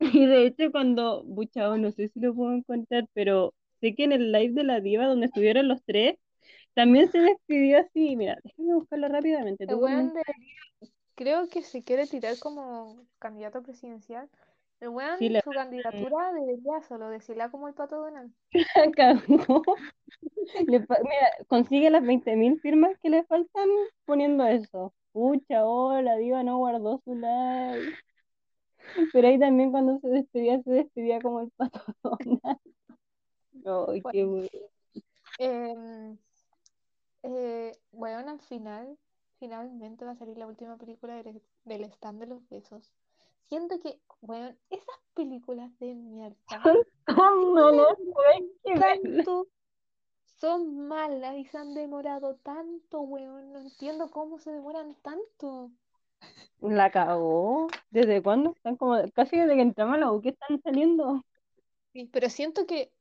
Y de hecho cuando, buchao, no sé si lo puedo encontrar, pero que en el live de la diva donde estuvieron los tres, también se despidió así. Mira, déjame buscarlo rápidamente. el weón de- creo que se quiere tirar como candidato presidencial. El weón, Sí, su candidatura debería solo decirla como el Pato Donald. (laughs) cagó. Mira, consigue las 20.000 firmas que le faltan poniendo eso. Pucha, oh, la diva no guardó su like. Pero ahí también cuando se despedía, se despedía como el pato (laughs) Donald. Qué Bueno. bueno. Em, eh, weón, al final, finalmente va a salir la última película del, del stand de los besos. Siento que, weón, esas películas de mierda ¿Cómo no tanto son malas y se han demorado tanto, weón. No entiendo cómo se demoran tanto. La cagó. ¿Desde cuándo? Están como, casi desde que entramos a la U que están saliendo. Sí, pero siento que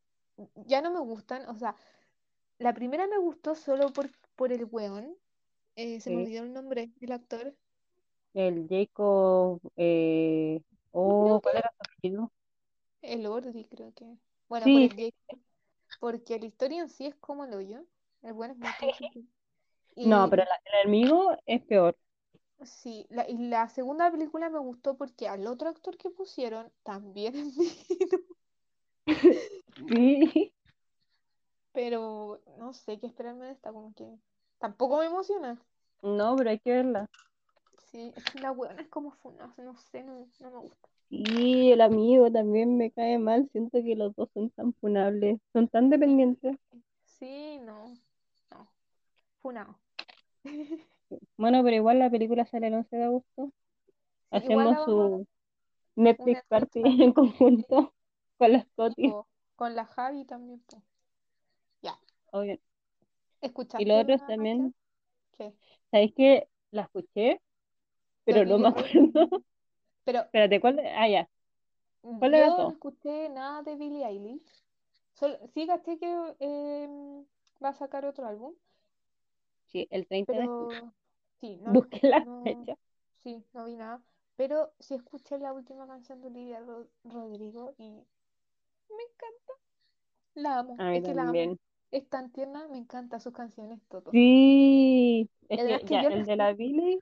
ya no me gustan. O sea, la primera me gustó solo por, por el weón. Eh, se me olvidó el nombre del actor. El Jacob, eh, oh, ¿cuál era su apellido? El Ordi, creo que. Bueno, por Sí, el Jake. Porque la historia en sí es como el hoyo. El bueno es muy. (laughs) Y No, pero la- el enemigo es peor. sí, la, y la segunda película me gustó porque al otro actor que pusieron también es (laughs) divino. (laughs) Sí. Pero no sé qué esperarme de esta, como que tampoco me emociona. No, pero hay que verla. Sí, es que la buena es como funa, no sé, no, no me gusta. Sí, el amigo también me cae mal. Siento que los dos son tan funables, son tan dependientes. Sí, no, no. Funado. (laughs) Bueno, pero igual la película sale el 11 de agosto. Hacemos su Netflix party. en conjunto con las Cotis. Con la Javi también. po. Ya, Obvio. ¿escuchaste Y los otros la también? ¿Qué? ¿sabéis que la escuché? Pero no me acuerdo. Pero Espérate, ¿cuál? de- Ah, ya. ¿Cuál de yo no dos? escuché nada de Billie Eilish. Sol- sí, caché que em, va a sacar otro álbum, Sí, el 30 de julio. pero sí, no, Busqué la no, fecha. sí, no vi nada. Pero sí escuché la última canción de Olivia Ro- Rodrigo y me encanta. La amo, A mí es que la amo. Es tan tierna, me encantan sus canciones, todo. Sí, es Además que que ya, yo el de la Billie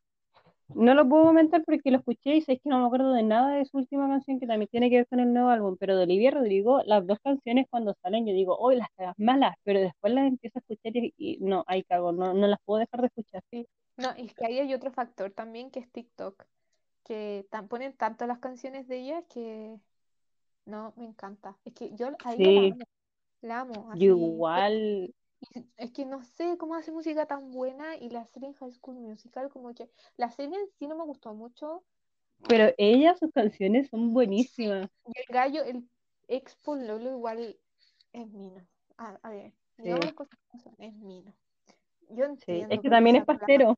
no lo puedo comentar porque lo escuché y sé que no me acuerdo de nada de su última canción que también tiene que ver con el nuevo álbum, pero de Olivia Rodrigo, las dos canciones cuando salen yo digo, hoy las cagas malas, pero después las empiezo a escuchar y, y no, ahí cago, no, no las puedo dejar de escuchar. Sí. No, y es que ahí hay otro factor también que es TikTok, que tan, ponen tanto las canciones de ella que no, me encanta. Es que yo a ella la amo, la amo, así. igual, es que no sé cómo hace música tan buena y la serie en High School Musical, como que la serie en sí no me gustó mucho. pero ella, sus canciones son buenísimas. Y el gallo, el ex Lolo igual es mino. A, a ver, Sí, son, es mino. Yo sí, entiendo es que también es pastero.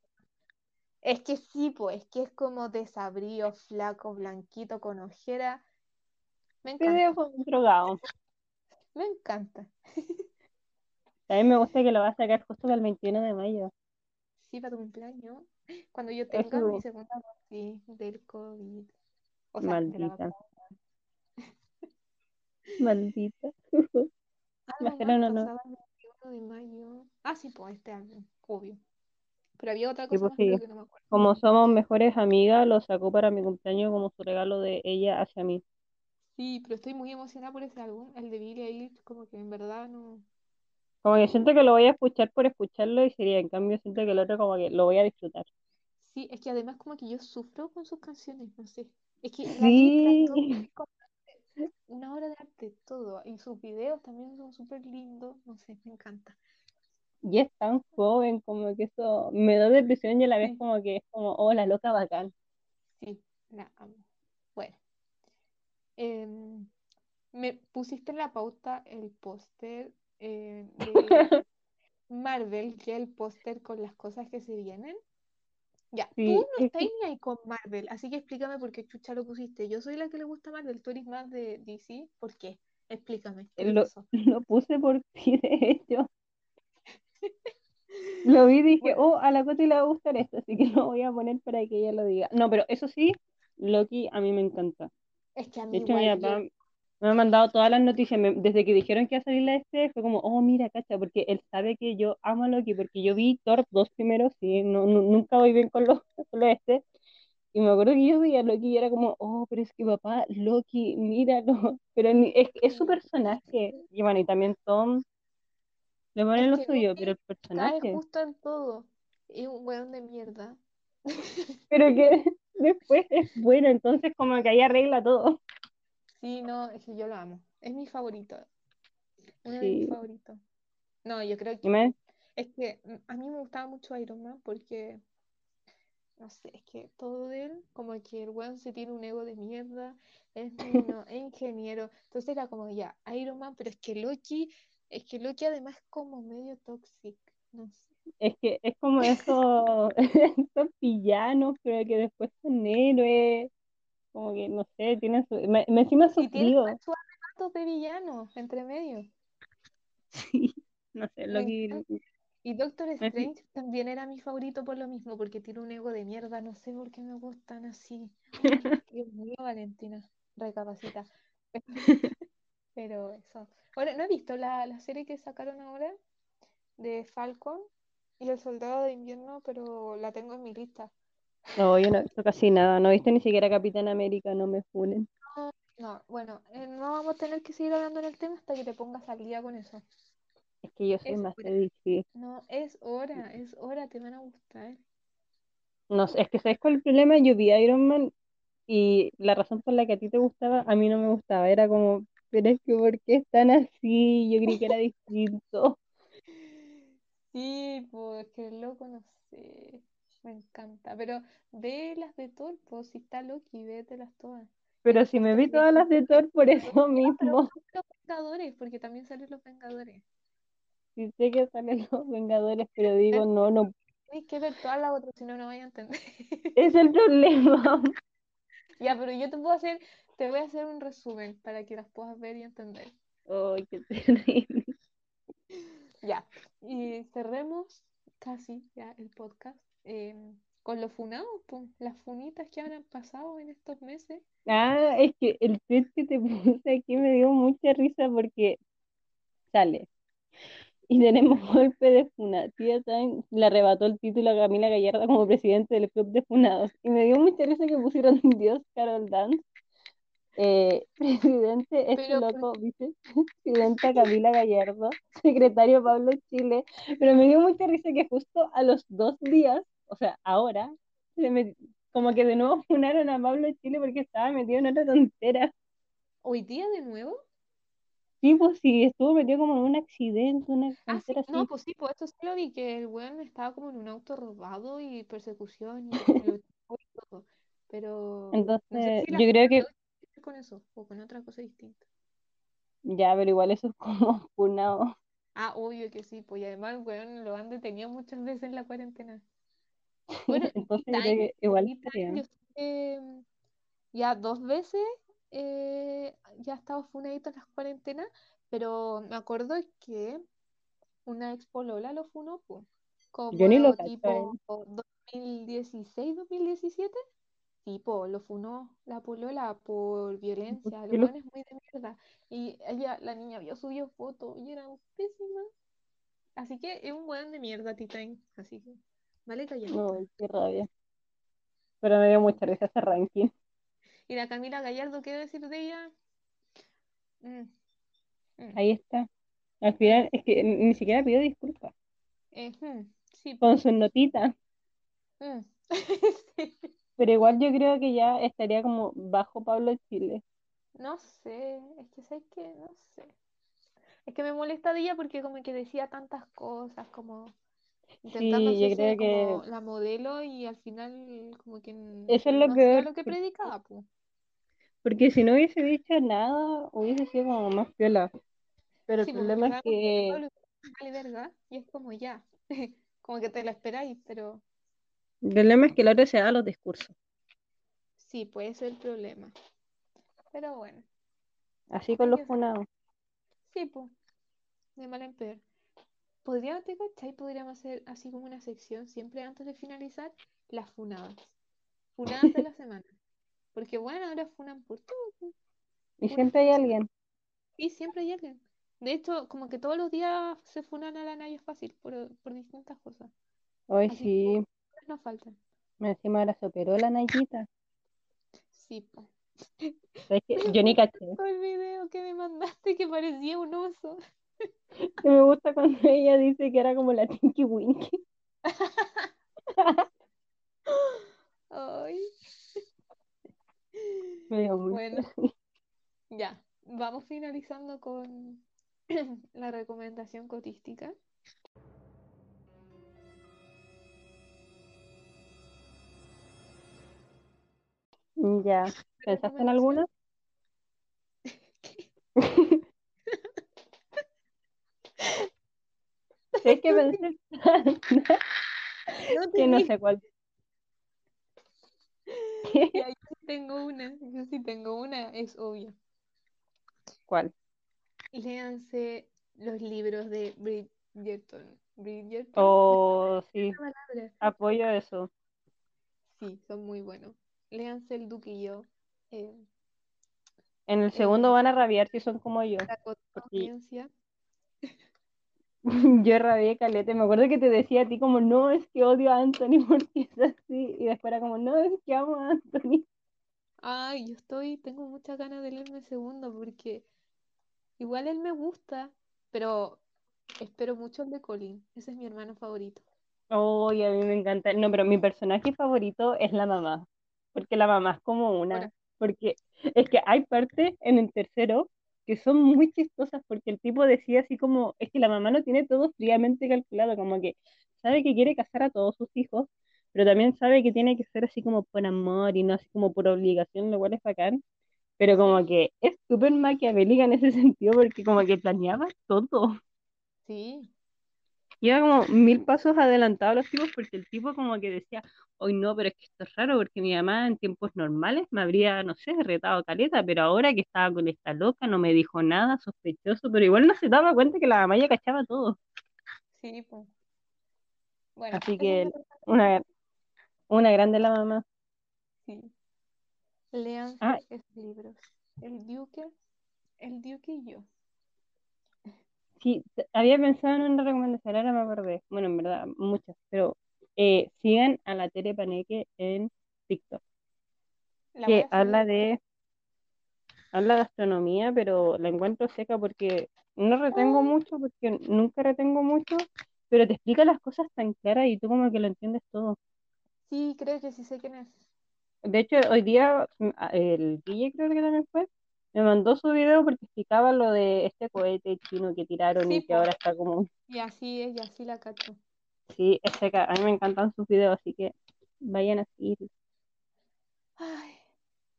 Es que sí, pues, es que es como desabrío, flaco, blanquito, con ojera. Me encanta, con drogado. me encanta. A mí me gusta que lo va a sacar justo para el 21 de mayo. Sí, para tu cumpleaños. Cuando yo tenga Eso- mi segunda dosis del COVID. O sea, Maldita. Maldita. (laughs) Algo no. pasaba el 21 de mayo. Ah, sí, pues este año, obvio. Pero había otra Sí, cosa pues sí. que no me acuerdo. Como somos mejores amigas, lo sacó para mi cumpleaños como su regalo de ella hacia mí. Sí, pero estoy muy emocionada por ese álbum, el de Billie Eilish, como que en verdad no. Como que siento que lo voy a escuchar por escucharlo y sería, en cambio, siento que el otro como que lo voy a disfrutar. Sí, es que además como que yo sufro con sus canciones, no sé. Es que todo Sí, (laughs) como una obra de arte, todo. Y sus videos también son súper lindos, no sé, me encanta. y es tan joven, como que eso me da depresión y a la vez como que es como, oh, la loca bacán. sí, la amo. Em, me pusiste en la pauta el póster eh, de (laughs) Marvel, que es el póster con las cosas que se vienen. Ya, tú no es estás ni ahí con Marvel, así que explícame por qué chucha lo pusiste. Yo soy la que le gusta Marvel, tú eres más de DC, ¿por qué? Explícame, ¿qué te lo, (laughs) lo puse por (laughs) ti, de hecho. Lo vi y dije, Bueno, oh, a la Coti le va a gustar esto, así que lo voy a poner para que ella lo diga. No, pero eso sí, Loki a mí me encanta. Es que a De hecho, mi yo, papá me ha mandado todas las noticias. me- desde que dijeron que iba a salir la este, fue como, oh, mira, cacha, porque él sabe que yo amo a Loki, porque yo vi Thor dos primeros, sí, no, nu- nunca voy bien con los, (laughs) con los este. Y me acuerdo que yo veía a Loki y era como, oh, pero es que papá, Loki, míralo. (laughs) Pero ni- es, es su personaje. Y bueno, y también Tom le es pone lo suyo, pero el cae personaje. justo en todo, es un weón de mierda. (laughs) Pero que después es bueno, entonces como que ahí arregla todo. Sí, no, es que yo lo amo, es mi favorito, uno de mis Sí. favoritos. No, yo creo que me- es que a mí me gustaba mucho Iron Man porque, no sé, es que todo de él, como que el weón se tiene un ego de mierda, es (laughs) mino, es ingeniero, entonces era como ya, Iron Man, pero es que Loki, es que Loki además es como medio tóxico, no sé. Es que es como esos, (laughs) esos villanos, pero que después son héroes, como que no sé, tienen su, me, me encima sus arrebatos de villano entre medio. (laughs) Sí, no sé, Loki, encanta. Y Doctor me- Strange también era mi favorito por lo mismo, porque tiene un ego de mierda, no sé por qué me gustan así. (laughs) Dios mío, Valentina, recapacita. Pero eso. Ahora, no he visto la, la serie que sacaron ahora de Falcon y el Soldado de Invierno, pero la tengo en mi lista. no, yo no he visto casi nada, no he visto ni siquiera Capitán América, no me funen. No, bueno, eh, no vamos a tener que seguir hablando en el tema hasta que te pongas al día con eso. Es que yo soy Es más de DC. No, es hora, es hora, te van a gustar. No es que ¿sabes cuál es el problema? Yo vi Iron Man y la razón por la que a ti te gustaba, a mí no me gustaba, era como, pero es que ¿por qué están así? Yo creí que era (laughs) distinto. Sí, pues que loco, no sé. Me encanta. Pero ve las de Thor, pues si está Loki, vételas todas. Pero si me vi todas las de Thor por (laughs) eso mismo. los Vengadores, porque también salen los Vengadores. Sí sé que salen los Vengadores, pero digo, no, no, Tienes que ver todas las otras, si no, no vaya a entender. es el problema. (laughs) Ya, pero yo te puedo hacer, te voy a hacer un resumen para que las puedas ver y entender. Ay, qué terrible. Ya, y cerremos casi ya el podcast eh, con los funados, las funitas que habrán pasado en estos meses. Ah, es que el tweet que te (laughs) puse aquí me dio mucha risa porque sale. Y tenemos (laughs) golpe de Funa. Tía Tan le arrebató el título a Camila Gallardo como presidente del club de Funados. Y me dio mucha risa que pusieron (laughs) Dios Carol Dance. Eh, (laughs) presidente, este Pero, ¿por loco, vicepresidenta (laughs) Camila Gallardo, (laughs) secretario Pablo Chile. Pero me dio mucha risa que justo a los dos días, o sea, ahora, se me- como que de nuevo funaron a Pablo Chile porque estaba metido en otra tontera. ¿Hoy día de nuevo? Sí, pues sí, estuvo metido como en un accidente, una Ah, sí, tontera no, así. pues sí, pues esto sí lo vi, que el weón estaba como en un auto robado y persecución y y todo. Pero no sé Entonces, si yo creo que con eso o con otra cosa distinta. Ya, pero igual eso es como (laughs) funado Ah, obvio que sí, pues y además, weón, lo han detenido muchas veces en la cuarentena. Bueno, (laughs) Entonces, yo mm, ya dos veces eh, ya ha estado funadito en las cuarentenas, pero me acuerdo que una expolola lo funó, pues, como yo ni lo tipo eh. 2016-2017 tipo lo funó la polola por violencia, lo bueno es muy de mierda. Y ella, la niña había subido fotos y eran pésimas. Así que es un weón de mierda, Titan. Así que, vale, callado. No, qué rabia. Pero me dio mucha risa ese ranking. Y la Camila Gallardo, ¿qué decir de ella? Mm, mm. Ahí está. Al final, es que ni siquiera pidió disculpas. Sí. Con sus notitas. Mm. (laughs) sí. Pero igual yo creo que ya estaría como bajo Pablo Chile. No sé, es que sé que, no sé. Es que me molesta de ella porque como que decía tantas cosas, como intentando Sí, yo hacerse creo que como la modelo y al final como que n- eso es lo no hacía peor. lo que predicaba, pues. Porque si no hubiese dicho nada, hubiese sido como más piola. Pero el Sí, pues problema es que que, Pablo vale verga y es como ya, (laughs) como que te la esperáis, pero el problema es que el otro se da los discursos. sí, puede ser el problema. Pero bueno, Así con los funados. Sí, pues, de mal en peor. Podríamos, ¿te cachai? Podríamos hacer así como una sección siempre antes de finalizar, las funadas. Funadas de la (laughs) semana. Porque bueno, ahora funan por todo, Y siempre hay alguien. Y siempre hay alguien. De hecho, como que todos los días se funan a la Naya fácil por, por distintas cosas. Hoy Así que sí, no faltan. encima ahora se operó la Nayita. Sí, po. Me (laughs) Yo ni caché. el video que me mandaste que parecía un oso. Que me gusta cuando (laughs) ella dice que era como la Tinky Winky. Ay. Me Bueno, ya. Vamos finalizando con (clears throat) la recomendación cotística. Ya. (laughs) ¿Pensaste en alguna? ¿Sabes (laughs) qué pensé? No (laughs) que no sé cuál. Ya, yo sí tengo una, yo sí tengo una, es obvio. ¿Cuál? Léanse los libros de Bridgerton. Bridgerton, Oh, sí, apoyo eso. Sí, son muy buenos. Léanse El Duque y yo. eh, En el segundo eh, van a rabiar si son como yo. la (laughs) yo rabié caleta. Me acuerdo que te decía a ti como, no, es que odio a Anthony (laughs) porque es así. Y después era como, no, es que amo a Anthony. Ay, yo estoy, tengo muchas ganas de leerme el segundo porque igual él me gusta, pero espero mucho el de Colin. Ese es mi hermano favorito. Oh, y a mí me encanta. No, pero mi personaje favorito es la mamá. Porque la mamá es como una. Porque es que hay partes en el tercero que son muy chistosas porque el tipo decía así como, es que la mamá no tiene todo fríamente calculado, como que sabe que quiere casar a todos sus hijos, pero también sabe que tiene que ser así como por amor y no así como por obligación, lo cual es bacán. Pero como que es súper maquiavélica en ese (laughs) sentido porque como que planeaba todo. sí, Iba como mil pasos adelantado a los tipos porque el tipo como que decía, hoy no, pero es que esto es raro porque mi mamá en tiempos normales me habría, no sé, retado caleta, pero ahora que estaba con esta loca no me dijo nada sospechoso, pero igual no se daba cuenta que la mamá ya cachaba todo. sí, po. Bueno, Así que una, una grande la mamá. Sí. Léanse Ah, libros. El Duque, el Duque y yo. Sí, t- había pensado en una recomendación, ahora me acordé. Bueno, en verdad, muchas, pero eh, sigan a la Tere Paneque en TikTok, La que habla de habla de astronomía, pero la encuentro seca porque no retengo Ah, mucho, porque nunca retengo mucho, pero te explica las cosas tan claras y tú como que lo entiendes todo. sí, creo que sí sé quién es. De hecho, hoy día mm, el Guille creo que también fue, me mandó su video porque explicaba lo de este cohete chino que tiraron Sí, y que ahora está como, Y así es, y así la cacho. sí, es seca. A mí me encantan sus videos, así que vayan a seguir. Ay,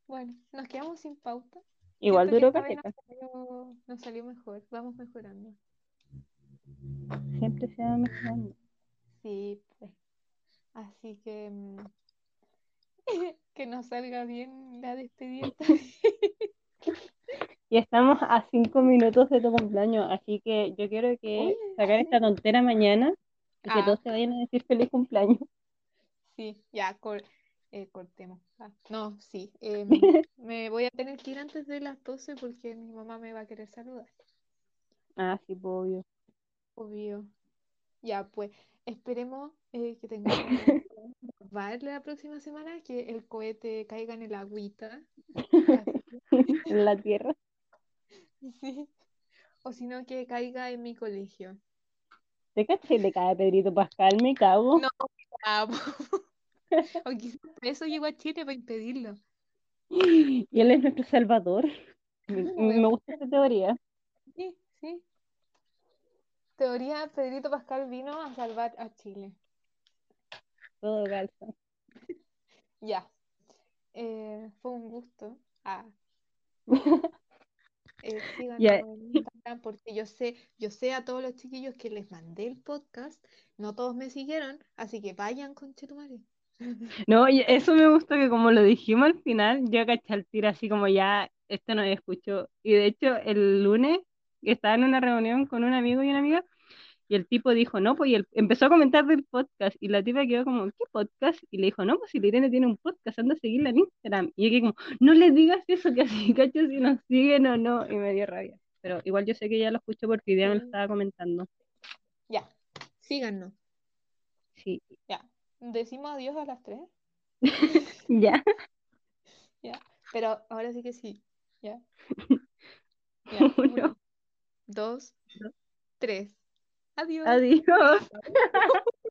bueno, nos quedamos sin pauta. Igual Siento que duró vez nos nos salió mejor. Vamos mejorando. siempre se va mejorando. Sí, pues. Así que mm, (laughs) que nos salga bien la despedida. (laughs) (laughs) Y estamos a cinco minutos de tu cumpleaños, así que yo quiero que Oye, sacar esta tontera mañana y que Ah. todos se vayan a decir feliz cumpleaños. Sí, ya, cor- eh, cortemos. Ah, no, sí. em, (laughs) me voy a tener que ir antes de las 12 porque mi mamá me va a querer saludar. Ah, sí, pues, obvio. Obvio. Ya, pues, esperemos eh, que (laughs) tengamos la próxima semana, que el cohete caiga en el agüita. En la tierra. Sí. O si no, que caiga en mi colegio. ¿Te caché? Le cae a Pedrito Pascal, me cago. No. Ah, o quizás eso llegó a Chile para impedirlo. Y él es nuestro salvador. Me, me gusta esta teoría. Sí, sí. Teoría, Pedrito Pascal vino a salvar a Chile. Todo calza. (laughs) Ya. Eh, fue un gusto. Ah. (laughs) Eh, síganos Ya. en Instagram porque yo sé, yo sé a todos los chiquillos que les mandé el podcast, no todos me siguieron, así que vayan con Chetumare. (laughs) No, eso me gustó que como lo dijimos al final, yo caché al tiro así como ya, esto no escuchó. Y de hecho, el lunes estaba en una reunión con un amigo y una amiga, y el tipo dijo, no, pues, y él empezó a comentar del podcast, y la tipa quedó como, ¿qué podcast? Y le dijo, no, pues si la Irene tiene un podcast, anda a seguirla en Instagram. Y yo como, no le digas eso, que así cacho si nos siguen o no, y me dio rabia. Pero igual yo sé que ya lo escuchó porque día me lo Sí. estaba comentando. Ya, síganos. Sí, Ya. Decimos adiós a las tres. (laughs) ya. Ya. Pero ahora sí que sí. Ya. (laughs) Ya. Uno. Uno, dos, tres. Adiós. Adiós. (laughs)